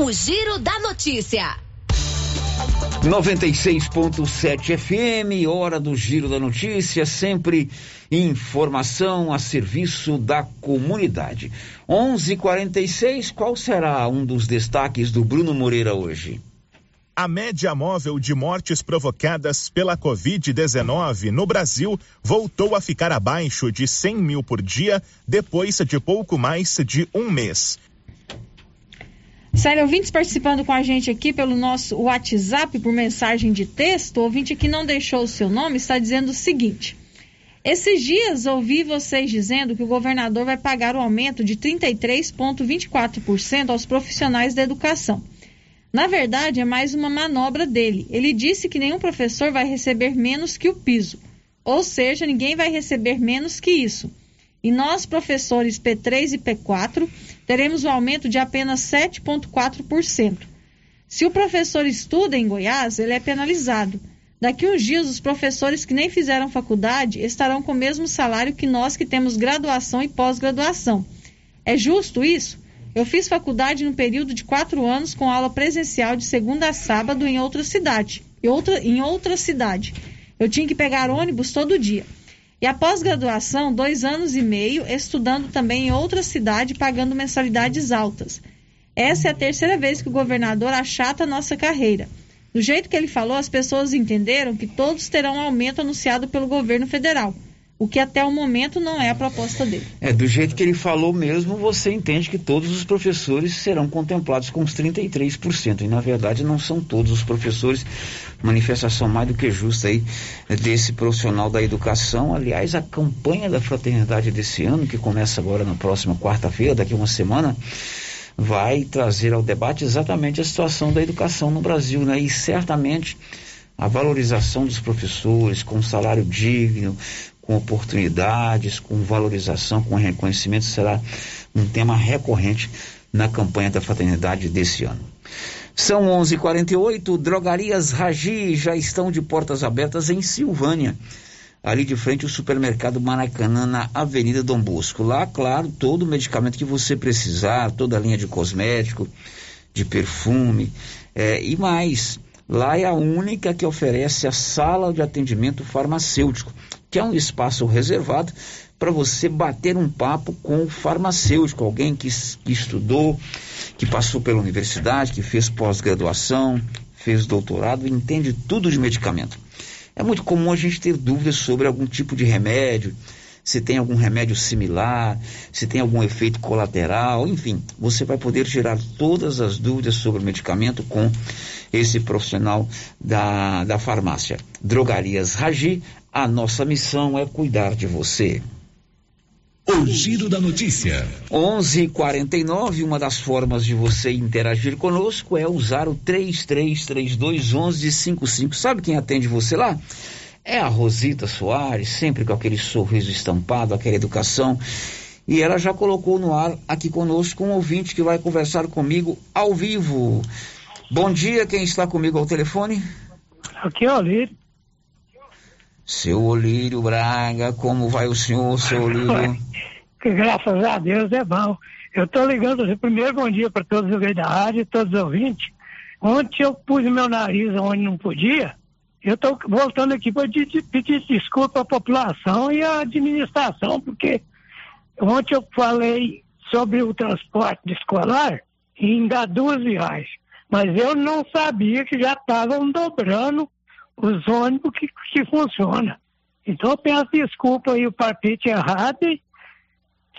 O Giro da Notícia. 96.7 FM, hora do Giro da Notícia, sempre informação a serviço da comunidade. 11:46, qual será um dos destaques do Bruno Moreira hoje? A média móvel de mortes provocadas pela Covid-19 no Brasil voltou a ficar abaixo de 100 mil por dia depois de pouco mais de um mês. Sério, ouvintes participando com a gente aqui pelo nosso WhatsApp por mensagem de texto, o ouvinte que não deixou o seu nome está dizendo o seguinte: Esses dias ouvi vocês dizendo que o governador vai pagar o aumento de 33,24% aos profissionais da educação. Na verdade, é mais uma manobra dele. Ele disse que nenhum professor vai receber menos que o piso. Ou seja, ninguém vai receber menos que isso. E nós, professores P3 e P4, teremos um aumento de apenas 7,4%. Se o professor estuda em Goiás, ele é penalizado. Daqui uns dias, os professores que nem fizeram faculdade estarão com o mesmo salário que nós que temos graduação e pós-graduação. É justo isso? Eu fiz faculdade no período de quatro anos com aula presencial de segunda a sábado em outra cidade. Em outra, em outra cidade. Eu tinha que pegar ônibus todo dia. E a pós-graduação, dois anos e meio, estudando também em outra cidade, pagando mensalidades altas. Essa é a terceira vez que o governador achata a nossa carreira. Do jeito que ele falou, as pessoas entenderam que todos terão um aumento anunciado pelo governo federal, o que até o momento não é a proposta dele. É, do jeito que ele falou mesmo, você entende que todos os professores serão contemplados com os 33%. E na verdade não são todos os professores. Manifestação mais do que justa aí desse profissional da educação. Aliás, a campanha da fraternidade desse ano, que começa agora na próxima quarta-feira, daqui uma semana, vai trazer ao debate exatamente a situação da educação no Brasil, né? E certamente a valorização dos professores com salário digno, com oportunidades, com valorização, com reconhecimento será um tema recorrente na campanha da fraternidade desse ano. São 11:48. Drogarias Ragi já estão de portas abertas em Silvânia. Ali de frente o supermercado Maracanã na Avenida Dom Bosco. Lá, claro, todo o medicamento que você precisar, toda a linha de cosmético, de perfume eh, e mais. Lá é a única que oferece a sala de atendimento farmacêutico, que é um espaço reservado para você bater um papo com o farmacêutico, alguém que, que estudou, que passou pela universidade, que fez pós-graduação, fez doutorado, entende tudo de medicamento. É muito comum a gente ter dúvidas sobre algum tipo de remédio, se tem algum remédio similar, se tem algum efeito colateral, enfim, você vai poder tirar todas as dúvidas sobre o medicamento com esse profissional da, da farmácia. Drogarias Ragi, a nossa missão é cuidar de você. O Giro da Notícia. 11:49. Uma das formas de você interagir conosco é usar o 33321155. Sabe quem atende você lá? É a Rosita Soares, sempre com aquele sorriso estampado, aquela educação. E ela já colocou no ar aqui conosco um ouvinte que vai conversar comigo ao vivo. Bom dia, quem está comigo ao telefone? Aqui é o Olírio. Seu Olírio Braga, como vai o senhor, seu Olírio? (laughs) Que graças a Deus é bom. Eu estou ligando, primeiro bom dia para todos os da rádio, todos os ouvintes. Ontem eu pus meu nariz onde não podia. Eu estou voltando aqui para pedir desculpa à população e à administração, porque ontem eu falei sobre o transporte escolar em dar duas viagens. Mas eu não sabia que já estavam dobrando os ônibus que, que funcionam. Então eu peço desculpa aí o palpite errado e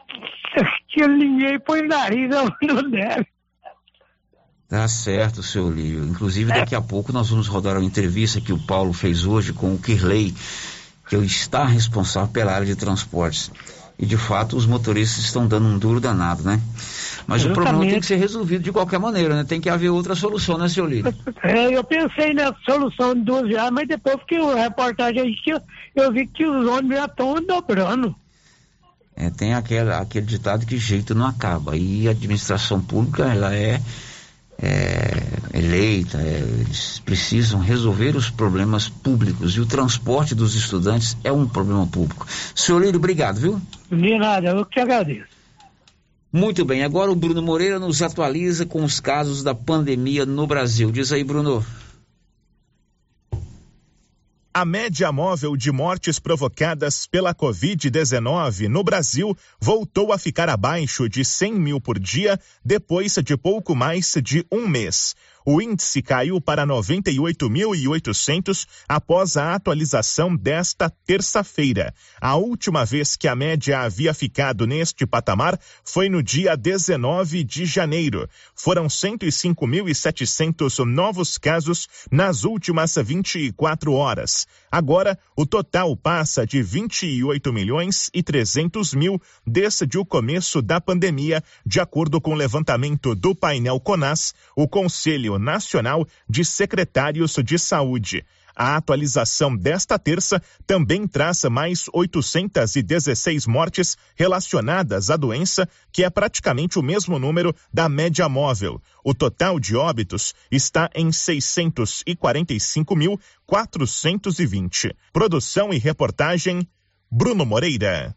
(laughs) que ninguém põe nariz onde não deve. Tá certo, seu Lírio. Inclusive, daqui a pouco nós vamos rodar uma entrevista que o Paulo fez hoje com o Kirley, que está responsável pela área de transportes. E de fato os motoristas estão dando um duro danado, né? Mas o problema tem que ser resolvido de qualquer maneira, né? Tem que haver outra solução, né, seu Lírio? É, eu pensei na solução de duas viagens, mas depois que a reportagem aí, eu, eu vi que os ônibus já estão dobrando. É, tem aquele, aquele ditado que jeito não acaba. E a administração pública, ela é é, eleita, é, eles precisam resolver os problemas públicos e o transporte dos estudantes é um problema público. Senhor Lírio, obrigado, viu? De nada, eu que agradeço. Muito bem, agora o Bruno Moreira nos atualiza com os casos da pandemia no Brasil. Diz aí, Bruno. A média móvel de mortes provocadas pela Covid-19 no Brasil voltou a ficar abaixo de 100 mil por dia depois de pouco mais de um mês. O índice caiu para 98.800 após a atualização desta terça-feira. A última vez que a média havia ficado neste patamar foi no dia 19 de janeiro. Foram 105.700 novos casos nas últimas 24 horas. Agora, o total passa de 28 milhões e 300 mil desde o começo da pandemia, de acordo com o levantamento do painel CONAS, o Conselho Nacional de Secretários de Saúde. A atualização desta terça também traz mais 816 mortes relacionadas à doença, que é praticamente o mesmo número da média móvel. O total de óbitos está em 645.420. Produção e reportagem Bruno Moreira.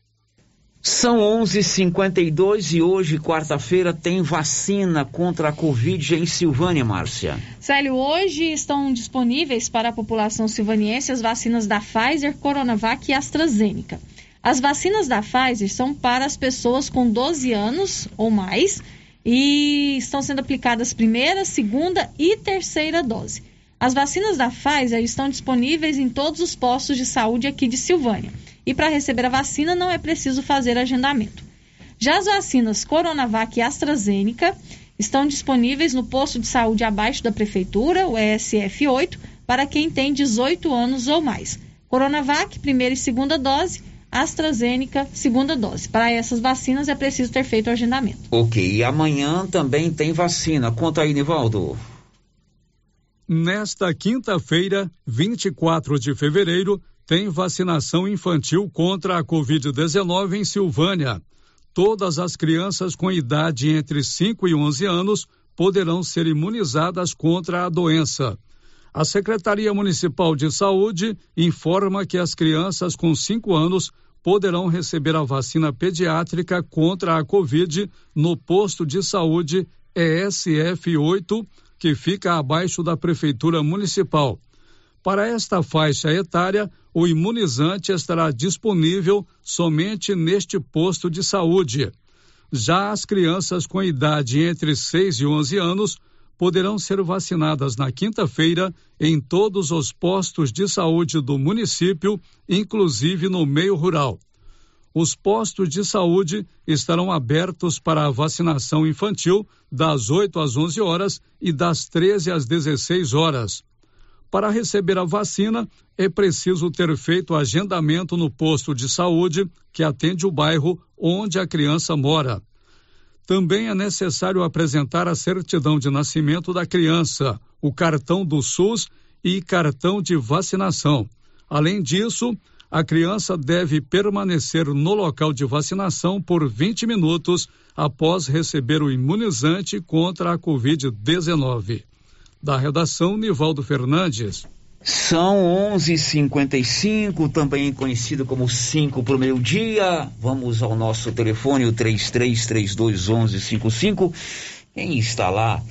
São 11:52 e hoje, quarta-feira, tem vacina contra a Covid em Silvânia, Márcia. Célio, hoje estão disponíveis para a população silvaniense as vacinas da Pfizer, Coronavac e AstraZeneca. As vacinas da Pfizer são para as pessoas com 12 anos ou mais e estão sendo aplicadas primeira, segunda e terceira dose. As vacinas da Pfizer estão disponíveis em todos os postos de saúde aqui de Silvânia e para receber a vacina não é preciso fazer agendamento. Já as vacinas Coronavac e AstraZeneca estão disponíveis no posto de saúde abaixo da prefeitura, o ESF 8, para quem tem 18 anos ou mais. Coronavac, primeira e segunda dose, AstraZeneca, segunda dose. Para essas vacinas é preciso ter feito o agendamento. Ok, e amanhã também tem vacina. Conta aí, Nivaldo. Nesta quinta-feira, 24 de fevereiro, tem vacinação infantil contra a Covid-19 em Silvânia. Todas as crianças com idade entre 5 e 11 anos poderão ser imunizadas contra a doença. A Secretaria Municipal de Saúde informa que as crianças com 5 anos poderão receber a vacina pediátrica contra a Covid no posto de saúde ESF 8, que fica abaixo da Prefeitura Municipal. Para esta faixa etária, o imunizante estará disponível somente neste posto de saúde. Já as crianças com idade entre 6 e 11 anos poderão ser vacinadas na quinta-feira em todos os postos de saúde do município, inclusive no meio rural. Os postos de saúde estarão abertos para a vacinação infantil das 8 às 11 horas e das 13 às 16 horas. Para receber a vacina, é preciso ter feito agendamento no posto de saúde que atende o bairro onde a criança mora. Também é necessário apresentar a certidão de nascimento da criança, o cartão do SUS e cartão de vacinação. Além disso, a criança deve permanecer no local de vacinação por 20 minutos após receber o imunizante contra a Covid-19. Da redação, Nivaldo Fernandes. São 11:55, também conhecido como 5 para o meio-dia. Vamos ao nosso telefone, o 33321155. Quem está lá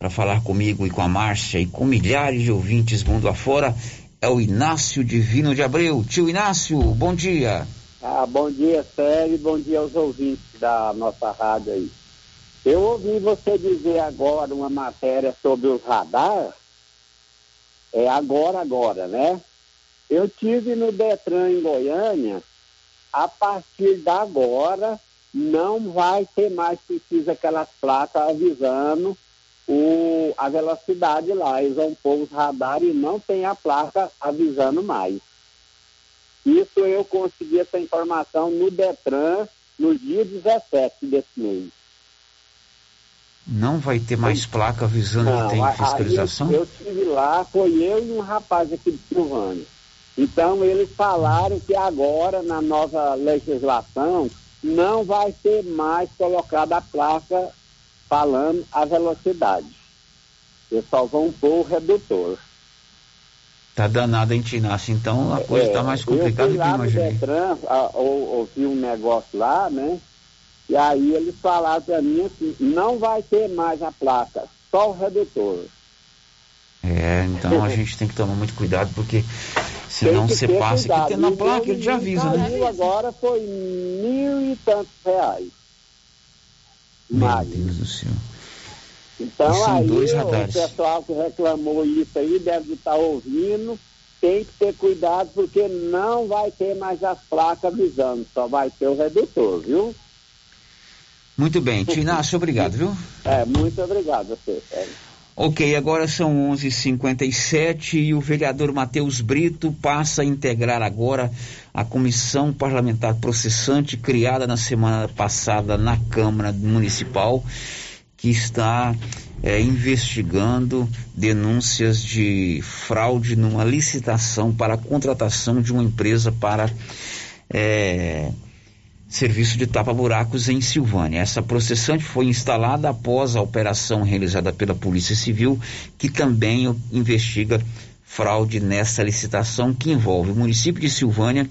para falar comigo e com a Márcia e com milhares de ouvintes mundo afora é o Inácio Divino de Abreu. Tio Inácio, bom dia. Ah, bom dia, Sérgio, bom dia aos ouvintes da nossa rádio aí. Eu ouvi você dizer agora uma matéria sobre os radares, é agora, agora, né? Eu tive no Detran em Goiânia, a partir da agora não vai ter mais precisa aquelas placas avisando o, a velocidade lá. Eles vão pôr os radares e não tem a placa avisando mais. Isso eu consegui essa informação no Detran no dia 17 desse mês. Não vai ter mais placa avisando não, que tem fiscalização? Eu, eu estive lá, foi eu e um rapaz aqui de Silvânia. Então eles falaram que agora, na nova legislação, não vai ser mais colocada a placa falando a velocidade. Eles só vão pôr o redutor. Tá danado em Tinácio, então a coisa está é, mais complicada do que imaginei. Detran, ouvi um negócio lá, né? E aí eles falaram para mim assim, não vai ter mais a placa, só o redutor. É, então a (laughs) gente tem que tomar muito cuidado, porque senão você passa cuidado. aqui tem na placa, ele já avisa, né? agora foi mil e tantos reais. Meu mais. Deus do céu. Então aí o pessoal que reclamou isso aí deve estar ouvindo, tem que ter cuidado porque não vai ter mais as placas avisando, só vai ter o redutor, viu? Muito bem, Tinácio, obrigado, viu? É, muito obrigado a você, Ok, agora são 11:57 e o vereador Matheus Brito passa a integrar agora a comissão parlamentar processante criada na semana passada na Câmara Municipal, que está é, investigando denúncias de fraude numa licitação para a contratação de uma empresa para é, serviço de tapa-buracos em Silvânia. Essa processante foi instalada após a operação realizada pela Polícia Civil, que também investiga fraude nessa licitação que envolve o município de Silvânia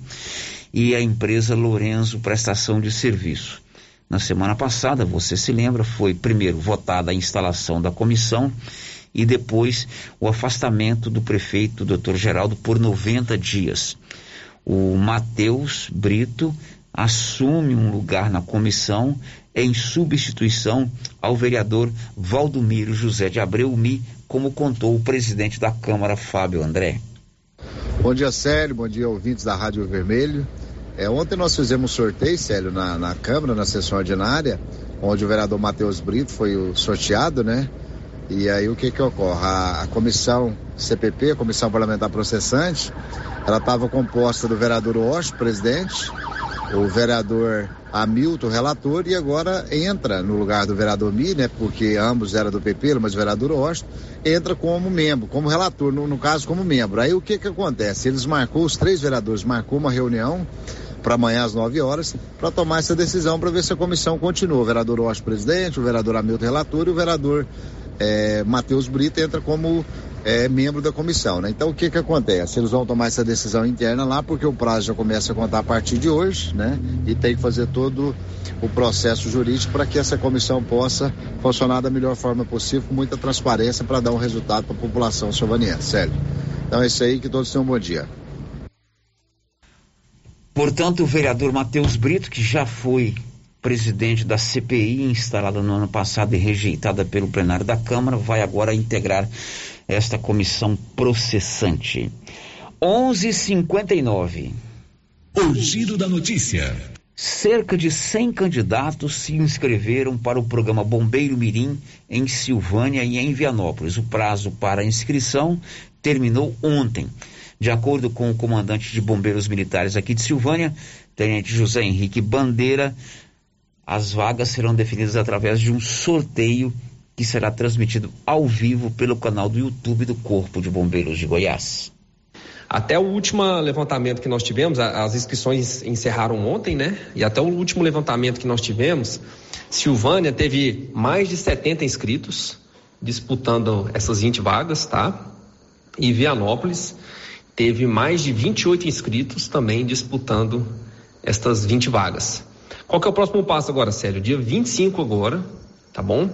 e a empresa Lorenzo Prestação de Serviço. Na semana passada, você se lembra, foi primeiro votada a instalação da comissão e depois o afastamento do prefeito Dr. Geraldo por 90 dias. O Matheus Brito assume um lugar na comissão em substituição ao vereador Valdomiro José de Abreu Mi, como contou o presidente da Câmara, Fábio André. Bom dia, Célio. Bom dia, ouvintes da Rádio Vermelho. É, ontem nós fizemos um sorteio, Célio, na, na Câmara, na sessão ordinária, onde o vereador Matheus Brito foi o sorteado, né? E aí o que que ocorre? A, a comissão CPP, a Comissão Parlamentar Processante, ela estava composta do vereador Osh, presidente, o vereador Hamilton, relator, e agora entra no lugar do vereador Mi, né? Porque ambos eram do PP, mas o vereador Osto entra como membro, como relator, no, no, caso como membro. Aí o que que acontece? Eles marcou, os três vereadores marcou uma reunião para amanhã às 9 horas para tomar essa decisão para ver se a comissão continua. O vereador Osto presidente, o vereador Hamilton relator e o vereador é, Matheus Brito entra como é, membro da comissão, né? Então o que que acontece? Eles vão tomar essa decisão interna lá porque o prazo já começa a contar a partir de hoje, né? E tem que fazer todo o processo jurídico para que essa comissão possa funcionar da melhor forma possível, com muita transparência para dar um resultado para a população silvaniense, sério. Então é isso aí, que todos tenham um bom dia. Portanto, o vereador Matheus Brito, que já foi presidente da CPI, instalada no ano passado e rejeitada pelo plenário da Câmara, vai agora integrar esta comissão processante. 11:59. O giro da notícia. Cerca de 100 candidatos se inscreveram para o programa Bombeiro Mirim em Silvânia e em Vianópolis. O prazo para inscrição terminou ontem. De acordo com o comandante de bombeiros militares aqui de Silvânia, Tenente José Henrique Bandeira, as vagas serão definidas através de um sorteio que será transmitido ao vivo pelo canal do YouTube do Corpo de Bombeiros de Goiás. Até o último levantamento que nós tivemos, as inscrições encerraram ontem, né? E até o último levantamento que nós tivemos, Silvânia teve mais de 70 inscritos disputando essas 20 vagas, tá? E Vianópolis teve mais de 28 inscritos também disputando estas 20 vagas. Qual que é o próximo passo agora, Sério? Dia 25 agora, tá bom?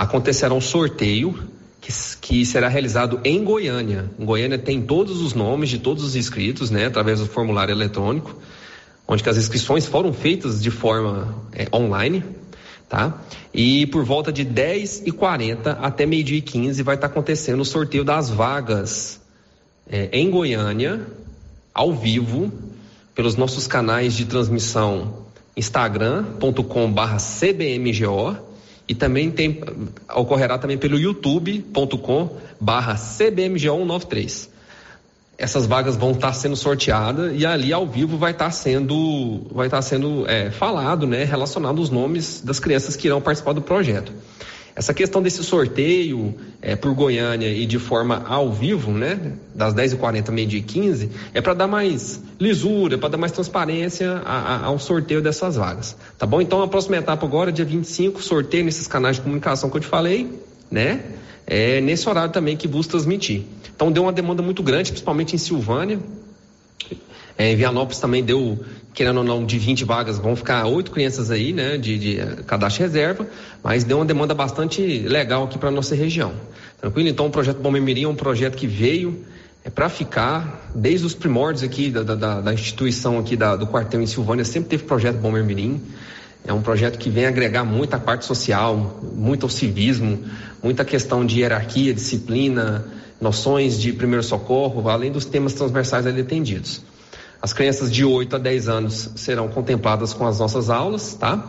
Acontecerá um sorteio que, que, será realizado em Goiânia. Em Goiânia tem todos os nomes de todos os inscritos, né, através do formulário eletrônico, onde as inscrições foram feitas de forma é, online, tá? E por volta de 10 e 40 até meio-dia e 15 vai estar acontecendo o sorteio das vagas é, em Goiânia, ao vivo, pelos nossos canais de transmissão instagram.com/cbmgo e também tem, ocorrerá também pelo youtube.com barra cbmg193. Essas vagas vão estar sendo sorteadas e ali ao vivo vai estar sendo, vai estar sendo é, falado, né, relacionado os nomes das crianças que irão participar do projeto. Essa questão desse sorteio é, por Goiânia e de forma ao vivo, né, das 10h40, meio dia 15, é para dar mais lisura, para dar mais transparência a, a, ao sorteio dessas vagas. Tá bom? Então a próxima etapa agora, dia 25, sorteio nesses canais de comunicação que eu te falei, né? É nesse horário também que busca transmitir. Então deu uma demanda muito grande, principalmente em Silvânia. É, em Vianópolis também deu querendo ou não, de 20 vagas, vão ficar oito crianças aí, né, de, de cadastro reserva, mas deu uma demanda bastante legal aqui para nossa região. Tranquilo? Então, o projeto Bom Mirim é um projeto que veio é para ficar desde os primórdios aqui da, da, da instituição aqui da, do quartel em Silvânia, sempre teve projeto Bom Mirim. É um projeto que vem agregar muita parte social, muito ao civismo, muita questão de hierarquia, disciplina, noções de primeiro socorro, além dos temas transversais ali atendidos. As crianças de 8 a 10 anos serão contempladas com as nossas aulas, tá?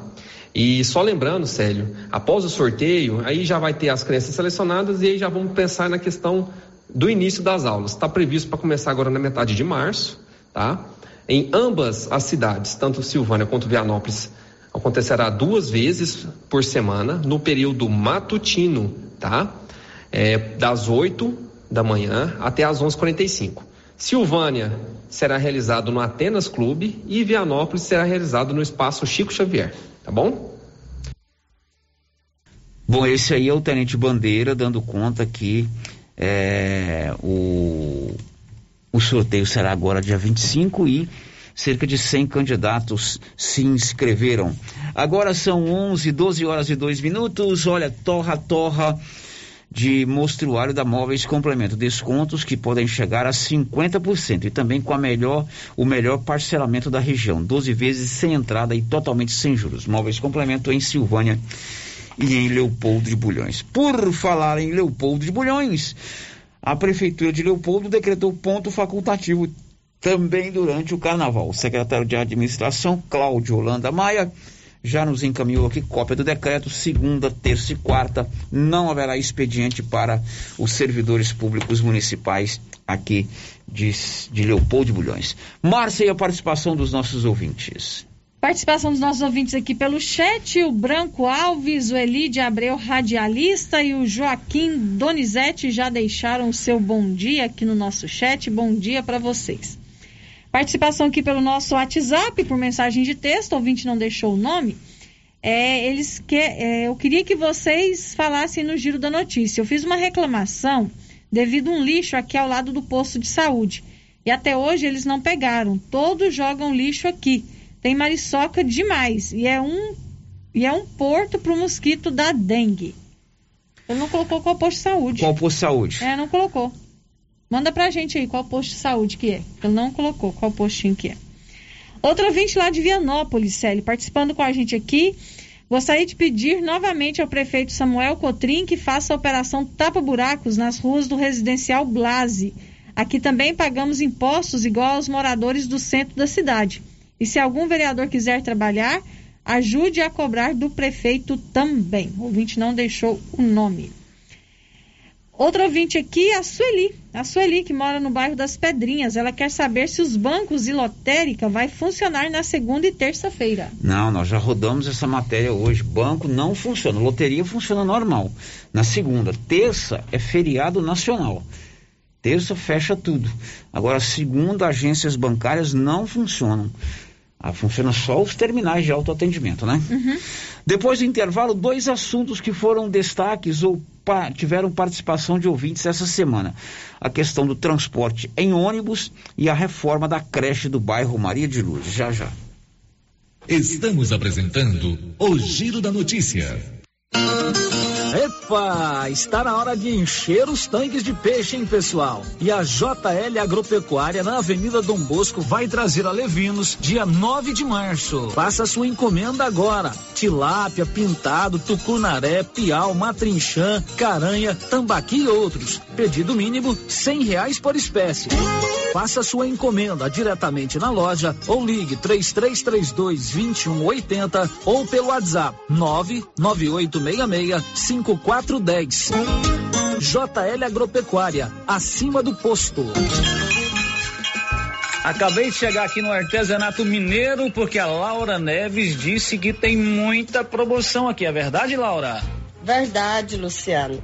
E só lembrando, Célio, após o sorteio, aí já vai ter as crianças selecionadas e aí já vamos pensar na questão do início das aulas. Está previsto para começar agora na metade de março, tá? Em ambas as cidades, tanto Silvânia quanto Vianópolis, acontecerá duas vezes por semana no período matutino, tá? É, das 8 da manhã até as 11h45. Silvânia será realizado no Atenas Clube e Vianópolis será realizado no Espaço Chico Xavier, tá bom? Bom, esse aí é o Tenente Bandeira dando conta que é, o, o sorteio será agora dia 25 e cerca de 100 candidatos se inscreveram. Agora são 11, 12 horas e 2 minutos. Olha, torra, torra de mostruário da Móveis Complemento, descontos que podem chegar a 50% e também com a melhor, o melhor parcelamento da região, 12 vezes sem entrada e totalmente sem juros. Móveis Complemento em Silvânia e em Leopoldo de Bulhões. Por falar em Leopoldo de Bulhões, a prefeitura de Leopoldo decretou ponto facultativo também durante o carnaval. O secretário de administração, Cláudio Holanda Maia, já nos encaminhou aqui cópia do decreto, segunda, terça e quarta, não haverá expediente para os servidores públicos municipais aqui de, de Leopoldo de Bulhões. Márcia e a participação dos nossos ouvintes. Participação dos nossos ouvintes aqui pelo chat, o Branco Alves, o Elide Abreu, radialista, e o Joaquim Donizete já deixaram o seu bom dia aqui no nosso chat. Bom dia para vocês. Participação aqui pelo nosso WhatsApp, por mensagem de texto, ouvinte não deixou o nome. É, eles que, é, eu queria que vocês falassem no giro da notícia. Eu fiz uma reclamação devido a um lixo aqui ao lado do posto de saúde. E até hoje eles não pegaram. Todos jogam lixo aqui. Tem mariçoca demais. E é um, e é um porto para o mosquito da dengue. Ele não colocou qual posto de saúde. Qual posto de saúde? É, não colocou. Manda pra gente aí qual posto de saúde que é. Ele não colocou qual postinho que é. Outro ouvinte lá de Vianópolis, Célio, participando com a gente aqui. Gostaria de pedir novamente ao prefeito Samuel Cotrim que faça a operação tapa-buracos nas ruas do residencial Blase. Aqui também pagamos impostos igual aos moradores do centro da cidade. E se algum vereador quiser trabalhar, ajude a cobrar do prefeito também. O ouvinte não deixou o nome. Outro ouvinte aqui, a Sueli. A Sueli, que mora no bairro das Pedrinhas. Ela quer saber se os bancos e lotérica vai funcionar na segunda e terça-feira. Não, nós já rodamos essa matéria hoje. Banco não funciona. Loteria funciona normal. Na segunda. Terça é feriado nacional. Terça fecha tudo. Agora, segunda, agências bancárias não funcionam. Ah, funciona só os terminais de autoatendimento, né? Uhum. Depois do intervalo, dois assuntos que foram destaques ou pa tiveram participação de ouvintes essa semana: a questão do transporte em ônibus e a reforma da creche do bairro Maria de Luz. Já já. Estamos apresentando o Giro da Notícia. Epa, está na hora de encher os tanques de peixe, hein, pessoal? E a JL Agropecuária na Avenida Dom Bosco vai trazer a Levinos dia 9 de março. Faça sua encomenda agora. Tilápia, pintado, tucunaré, piau, matrinchã, caranha, tambaqui e outros. Pedido mínimo cem reais por espécie. Faça sua encomenda diretamente na loja ou ligue 3332 2180 ou pelo WhatsApp 99866 5410. JL Agropecuária, acima do posto. Acabei de chegar aqui no artesanato mineiro porque a Laura Neves disse que tem muita promoção aqui. É verdade, Laura? Verdade, Luciano.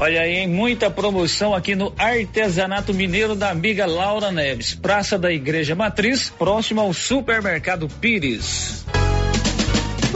Olha aí, muita promoção aqui no Artesanato Mineiro da amiga Laura Neves, Praça da Igreja Matriz, próximo ao Supermercado Pires.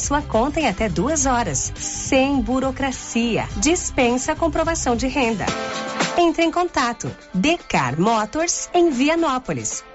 sua conta em até duas horas, sem burocracia. Dispensa a comprovação de renda. Entre em contato. Decar Motors em Vianópolis.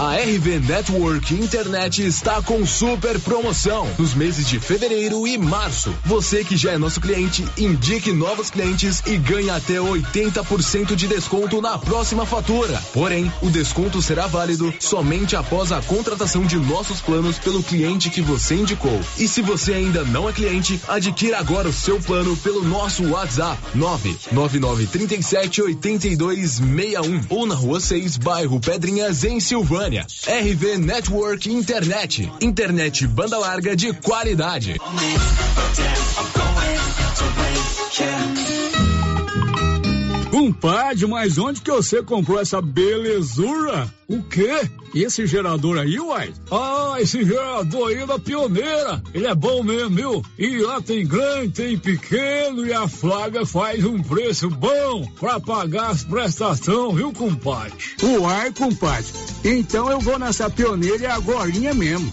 A RV Network Internet está com super promoção nos meses de fevereiro e março. Você que já é nosso cliente, indique novos clientes e ganhe até 80% de desconto na próxima fatura. Porém, o desconto será válido somente após a contratação de nossos planos pelo cliente que você indicou. E se você ainda não é cliente, adquira agora o seu plano pelo nosso WhatsApp 99937 8261 ou na rua 6, bairro Pedrinhas, em Silvânia. RV Network Internet. Internet banda larga de qualidade. Compadre, mas onde que você comprou essa belezura? O quê? Esse gerador aí, uai? Ah, esse gerador aí é da pioneira. Ele é bom mesmo, viu? E lá tem grande, tem pequeno e a Flávia faz um preço bom pra pagar as prestações, viu, compadre? Uai, compadre. Então eu vou nessa pioneira agorinha mesmo.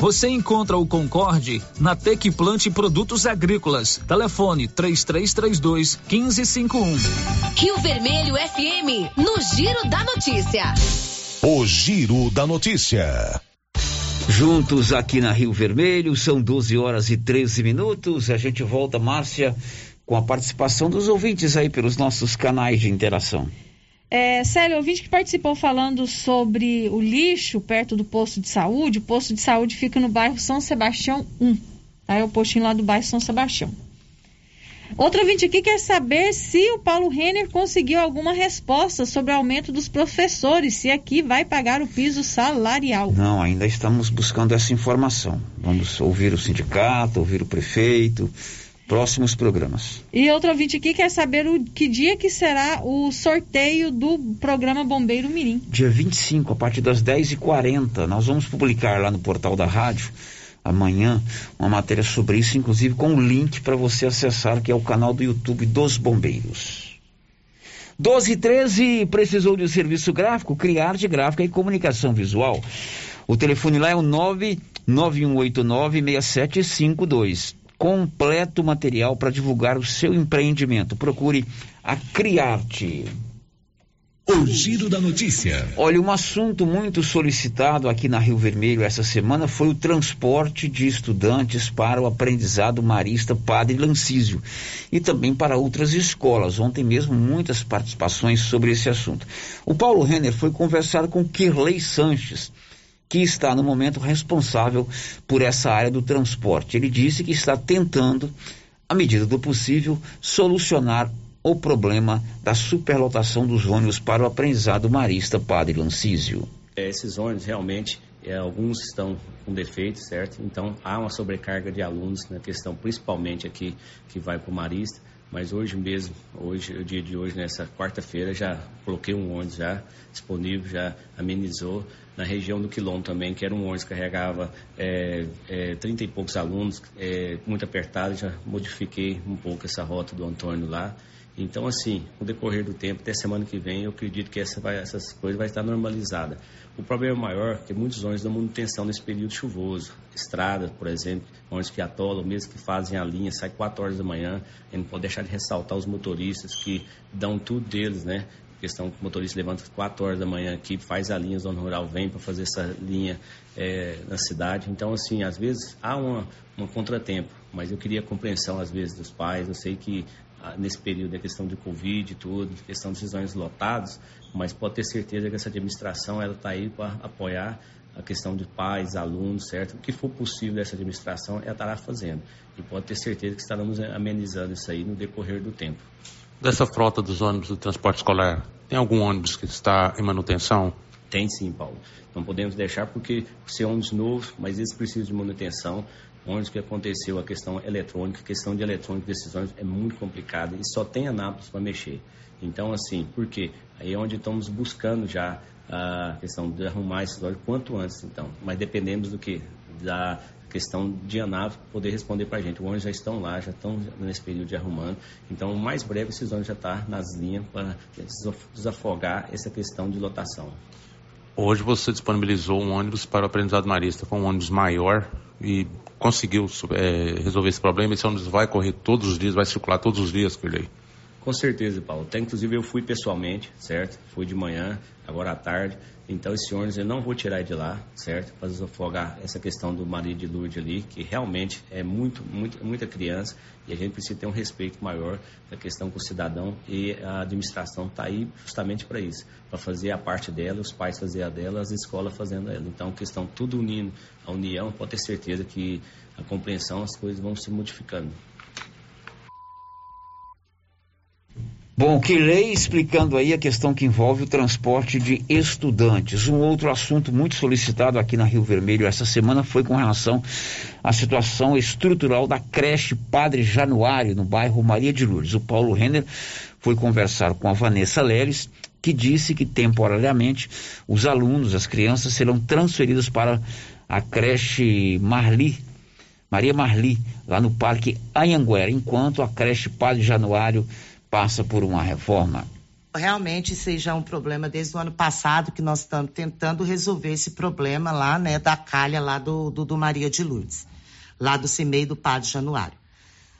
Você encontra o Concorde na Tec Plante Produtos Agrícolas. Telefone 3332 1551. Rio Vermelho FM, no Giro da Notícia. O Giro da Notícia. Juntos aqui na Rio Vermelho, são 12 horas e 13 minutos. A gente volta, Márcia, com a participação dos ouvintes aí pelos nossos canais de interação. É, Célio, ouvinte que participou falando sobre o lixo perto do posto de saúde. O posto de saúde fica no bairro São Sebastião 1. Tá? É o postinho lá do bairro São Sebastião. Outro ouvinte aqui quer saber se o Paulo Renner conseguiu alguma resposta sobre o aumento dos professores, se aqui vai pagar o piso salarial. Não, ainda estamos buscando essa informação. Vamos ouvir o sindicato, ouvir o prefeito próximos programas. E outro ouvinte aqui quer saber o que dia que será o sorteio do programa Bombeiro Mirim. Dia 25, a partir das 10h40. Nós vamos publicar lá no portal da rádio amanhã uma matéria sobre isso, inclusive com o um link para você acessar, que é o canal do YouTube dos Bombeiros. 12 e 13, precisou de um serviço gráfico? Criar de gráfica e comunicação visual. O telefone lá é o 991896752. Completo material para divulgar o seu empreendimento. Procure a Criarte. O giro da notícia. Olha, um assunto muito solicitado aqui na Rio Vermelho essa semana foi o transporte de estudantes para o aprendizado marista Padre Lancísio e também para outras escolas. Ontem mesmo muitas participações sobre esse assunto. O Paulo Renner foi conversar com Kirley Sanches, que está no momento responsável por essa área do transporte. Ele disse que está tentando, à medida do possível, solucionar o problema da superlotação dos ônibus para o aprendizado marista Padre Lancísio. É, esses ônibus realmente, é, alguns estão com defeito, certo? Então há uma sobrecarga de alunos na questão, principalmente aqui que vai para o marista. Mas hoje mesmo, hoje, o dia de hoje, nessa quarta-feira, já coloquei um ônibus já disponível, já amenizou na região do Quilom também, que era um ônibus que carregava é, é, 30 e poucos alunos, é, muito apertado, já modifiquei um pouco essa rota do Antônio lá. Então, assim, com o decorrer do tempo, até semana que vem, eu acredito que essa vai, essas coisas vai estar normalizada. O problema maior é que muitos ônibus dão manutenção nesse período chuvoso. Estrada, por exemplo, ônibus que atolam, mesmo que fazem a linha, sai 4 horas da manhã. A gente não pode deixar de ressaltar os motoristas que dão tudo deles, né? A questão que o motorista levanta 4 horas da manhã aqui, faz a linha, a zona rural vem para fazer essa linha é, na cidade. Então, assim, às vezes há uma, um contratempo, mas eu queria compreensão, às vezes, dos pais. Eu sei que nesse período a questão de Covid e tudo, questão de decisões lotados, mas pode ter certeza que essa administração ela está aí para apoiar a questão de pais, alunos, certo? O que for possível dessa administração, ela estará fazendo. E pode ter certeza que estaremos amenizando isso aí no decorrer do tempo. Dessa frota dos ônibus do transporte escolar, tem algum ônibus que está em manutenção? Tem sim, Paulo. Não podemos deixar porque ser ônibus novo, mas eles precisam de manutenção onde que aconteceu a questão eletrônica, a questão de eletrônica decisões é muito complicada e só tem Anápolis para mexer. Então, assim, por quê? Aí é onde estamos buscando já a questão de arrumar esses olhos quanto antes, então. Mas dependemos do que? Da questão de Anápolis poder responder para a gente. Os ônibus já estão lá, já estão nesse período de arrumando. Então, o mais breve, esses ônibus já estão tá nas linhas para desafogar essa questão de lotação. Hoje você disponibilizou um ônibus para o aprendizado marista, com um ônibus maior e conseguiu é, resolver esse problema. Esse ônibus vai correr todos os dias, vai circular todos os dias, Kirley? Com certeza, Paulo. Até inclusive eu fui pessoalmente, certo? Fui de manhã, agora à tarde. Então esse ônibus eu não vou tirar de lá, certo? Para desafogar essa questão do Maria de Lourdes ali, que realmente é muito, muito, muita criança e a gente precisa ter um respeito maior da questão com o cidadão e a administração está aí justamente para isso, para fazer a parte dela, os pais fazer a dela, as escolas fazendo a dela. Então, questão tudo unindo a união, pode ter certeza que a compreensão, as coisas vão se modificando. Bom, Kirley explicando aí a questão que envolve o transporte de estudantes. Um outro assunto muito solicitado aqui na Rio Vermelho essa semana foi com relação à situação estrutural da creche Padre Januário, no bairro Maria de Lourdes. O Paulo Renner foi conversar com a Vanessa Leles, que disse que temporariamente os alunos, as crianças, serão transferidos para a creche Marli, Maria Marli, lá no Parque Anhanguera, enquanto a creche Padre Januário passa por uma reforma. Realmente seja um problema desde o ano passado que nós estamos tentando resolver esse problema lá, né, da calha lá do, do, do Maria de Lourdes, lá do CIMEI do Padre Januário.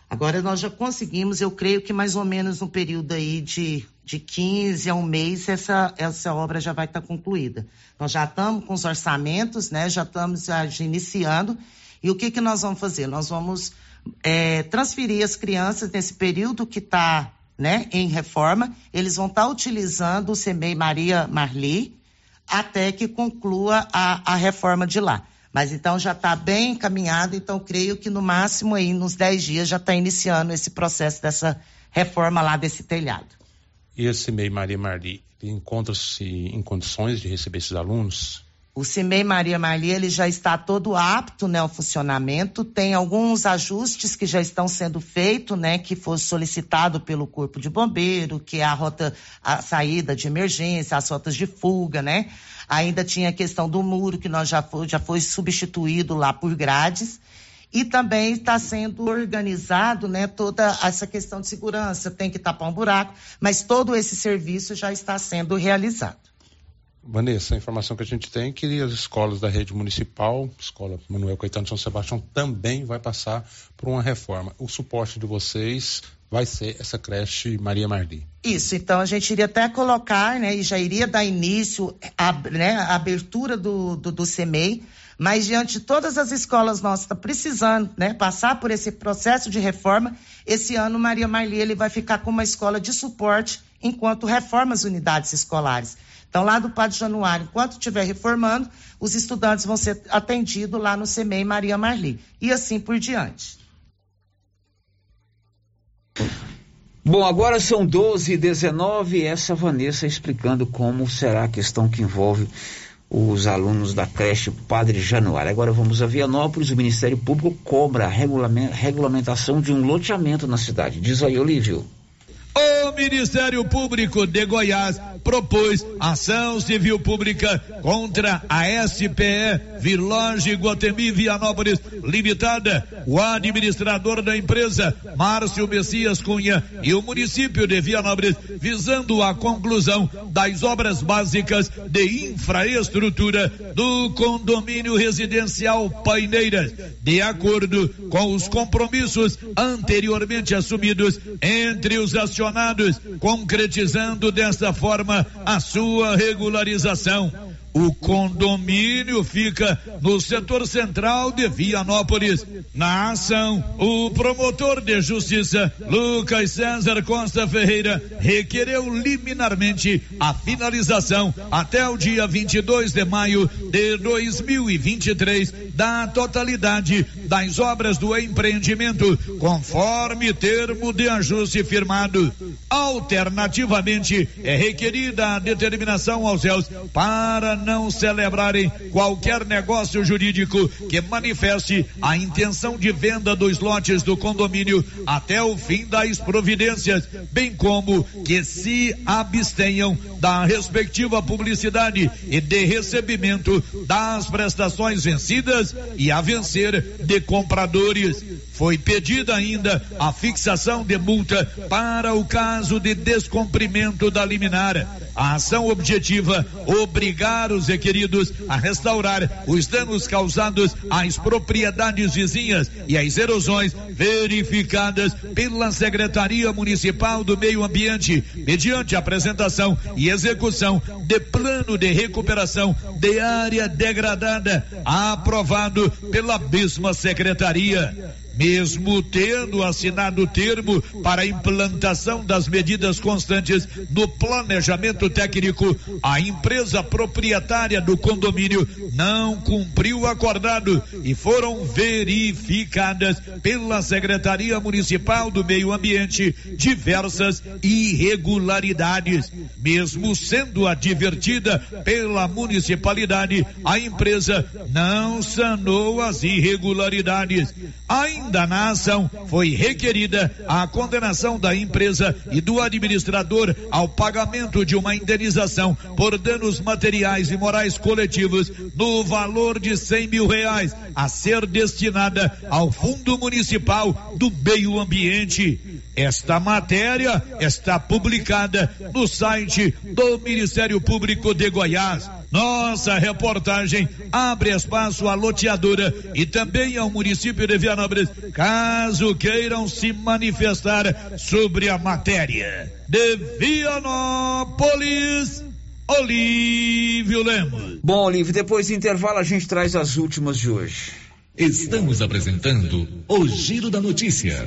Agora nós já conseguimos, eu creio que mais ou menos no período aí de, de 15 a um mês essa, essa obra já vai estar concluída. Nós já estamos com os orçamentos, né? Já estamos iniciando. E o que, que nós vamos fazer? Nós vamos é, transferir as crianças nesse período que está né, em reforma, eles vão estar tá utilizando o CEMEI Maria Marli até que conclua a, a reforma de lá. Mas então já está bem encaminhado, então creio que no máximo aí nos 10 dias já está iniciando esse processo dessa reforma lá desse telhado. E esse MEI Maria Marli encontra-se em condições de receber esses alunos? O CIMEI Maria Marli ele já está todo apto né, ao funcionamento. Tem alguns ajustes que já estão sendo feitos, né, que foi solicitado pelo Corpo de Bombeiro, que é a rota, a saída de emergência, as rotas de fuga, né? Ainda tinha a questão do muro, que nós já foi, já foi substituído lá por grades. e também está sendo organizado, né, toda essa questão de segurança, tem que tapar um buraco, mas todo esse serviço já está sendo realizado. Vanessa, a informação que a gente tem é que as escolas da rede municipal, Escola Manuel Caetano São Sebastião, também vai passar por uma reforma. O suporte de vocês vai ser essa creche Maria Marli. Isso, então a gente iria até colocar, né, e já iria dar início à né, abertura do, do, do CEMEI, mas diante de todas as escolas nossas estão tá precisando, né, passar por esse processo de reforma, esse ano Maria Marli ele vai ficar com uma escola de suporte enquanto reforma as unidades escolares. Então, lá do Padre Januário, enquanto estiver reformando, os estudantes vão ser atendidos lá no CEMEI Maria Marli. E assim por diante. Bom, agora são 12 e 19 essa Vanessa explicando como será a questão que envolve os alunos da creche Padre Januário. Agora vamos a Vianópolis, o Ministério Público cobra a regulamentação de um loteamento na cidade. Diz aí, Olívio. O Ministério Público de Goiás propôs ação civil pública contra a SPE Village Guatemi Vianópolis Limitada. O administrador da empresa, Márcio Messias Cunha, e o município de Vianópolis, visando a conclusão das obras básicas de infraestrutura do condomínio residencial Paineiras, de acordo com os compromissos anteriormente assumidos entre os acionados, concretizando desta forma a sua regularização. O condomínio fica no setor central de Vianópolis. Na ação, o promotor de justiça, Lucas César Costa Ferreira, requereu liminarmente a finalização até o dia 22 de maio de 2023 da totalidade das obras do empreendimento, conforme termo de ajuste firmado. Alternativamente, é requerida a determinação aos réus para não celebrarem qualquer negócio jurídico que manifeste a intenção de venda dos lotes do condomínio até o fim das providências, bem como que se abstenham da respectiva publicidade e de recebimento das prestações vencidas e a vencer de compradores. Foi pedida ainda a fixação de multa para o caso de descumprimento da liminar. A ação objetiva obrigar os requeridos a restaurar os danos causados às propriedades vizinhas e às erosões verificadas pela Secretaria Municipal do Meio Ambiente, mediante apresentação e execução de plano de recuperação de área degradada, aprovado pela mesma secretaria mesmo tendo assinado o termo para implantação das medidas constantes no planejamento técnico, a empresa proprietária do condomínio não cumpriu o acordado e foram verificadas pela Secretaria Municipal do Meio Ambiente diversas irregularidades. Mesmo sendo advertida pela municipalidade, a empresa não sanou as irregularidades. Ainda na ação foi requerida a condenação da empresa e do administrador ao pagamento de uma indenização por danos materiais e morais coletivos no valor de cem mil reais a ser destinada ao Fundo Municipal do Meio Ambiente. Esta matéria está publicada no site do Ministério Público de Goiás. Nossa reportagem abre espaço à loteadora e também ao município de Vianópolis, caso queiram se manifestar sobre a matéria. De Vianópolis, Olívio Lemos. Bom, Olívio, depois do intervalo a gente traz as últimas de hoje. Estamos apresentando o Giro da Notícia.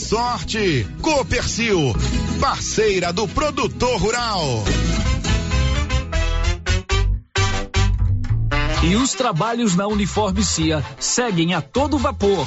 sorte. Copercil, parceira do produtor rural. E os trabalhos na Uniforme CIA seguem a todo vapor.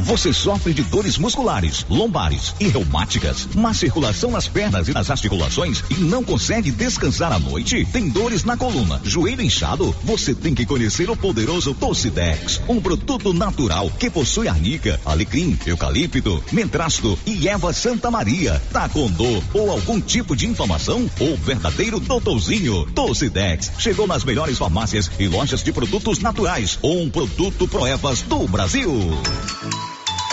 Você sofre de dores musculares, lombares e reumáticas, má circulação nas pernas e nas articulações e não consegue descansar à noite? Tem dores na coluna, joelho inchado? Você tem que conhecer o poderoso Tocidex, um produto natural que possui arnica, alecrim, eucalipto, mentrasto e erva Santa Maria. Tá com dor ou algum tipo de inflamação? O verdadeiro doutorzinho Tocidex chegou nas melhores farmácias e lojas de produtos naturais. Um produto Proevas do Brasil.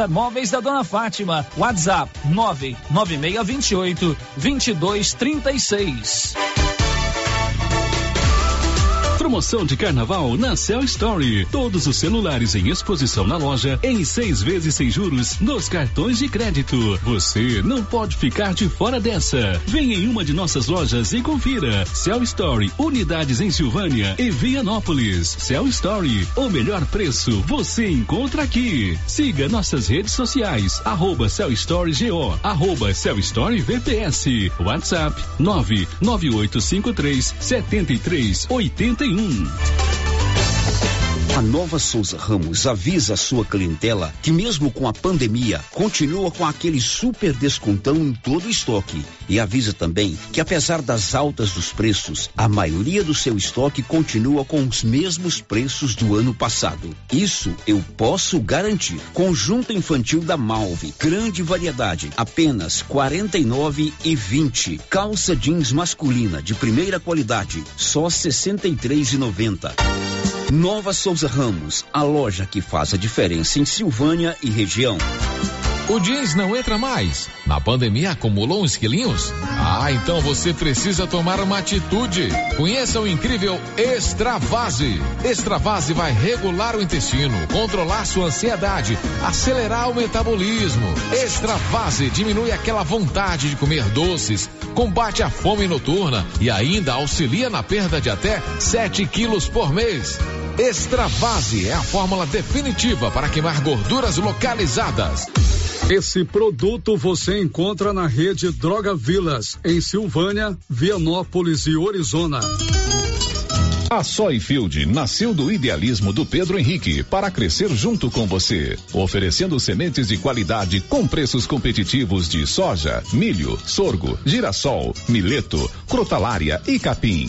César Móveis da Dona Fátima. WhatsApp 99628 2236. Promoção de carnaval na Cell Story. Todos os celulares em exposição na loja em seis vezes sem juros nos cartões de crédito. Você não pode ficar de fora dessa. Venha em uma de nossas lojas e confira. Cell Story, unidades em Silvânia e Vianópolis. Cell Story, o melhor preço você encontra aqui. Siga nossas redes sociais, arroba Cell Story GO, arroba Cell Story VPS. WhatsApp 99853 7381. 31. A Nova Souza Ramos avisa a sua clientela que mesmo com a pandemia, continua com aquele super descontão em todo o estoque. E avisa também que apesar das altas dos preços, a maioria do seu estoque continua com os mesmos preços do ano passado. Isso eu posso garantir. Conjunto infantil da Malve, grande variedade, apenas quarenta e nove e vinte. Calça jeans masculina de primeira qualidade, só sessenta e três e noventa. Nova Souza Ramos, a loja que faz a diferença em Silvânia e região. O jeans não entra mais. Na pandemia acumulou uns quilinhos? Ah, então você precisa tomar uma atitude. Conheça o incrível Extravase. Extravase vai regular o intestino, controlar sua ansiedade, acelerar o metabolismo. Extravase diminui aquela vontade de comer doces, combate a fome noturna e ainda auxilia na perda de até 7 quilos por mês. Extravase é a fórmula definitiva para queimar gorduras localizadas. Esse produto você encontra na rede Droga Vilas, em Silvânia, Vianópolis e Orizona. A Soyfield nasceu do idealismo do Pedro Henrique para crescer junto com você, oferecendo sementes de qualidade com preços competitivos de soja, milho, sorgo, girassol, mileto, crotalária e capim.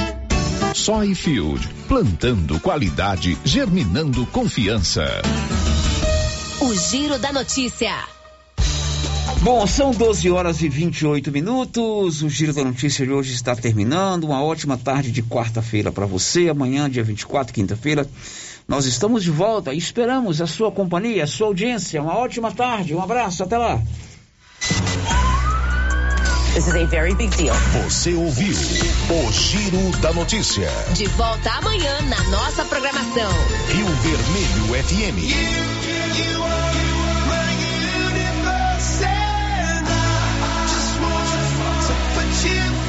Soyfield, plantando qualidade, germinando confiança. O Giro da Notícia. Bom, são 12 horas e 28 minutos. O Giro da Notícia de hoje está terminando. Uma ótima tarde de quarta-feira para você. Amanhã, dia 24, quinta-feira, Nós estamos de volta e esperamos a sua companhia, a sua audiência. Uma ótima tarde, um abraço, até lá. This is a very big deal. Você ouviu o Giro da Notícia. De volta amanhã na nossa programação. Rio Vermelho FM. Night at you.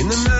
When the morning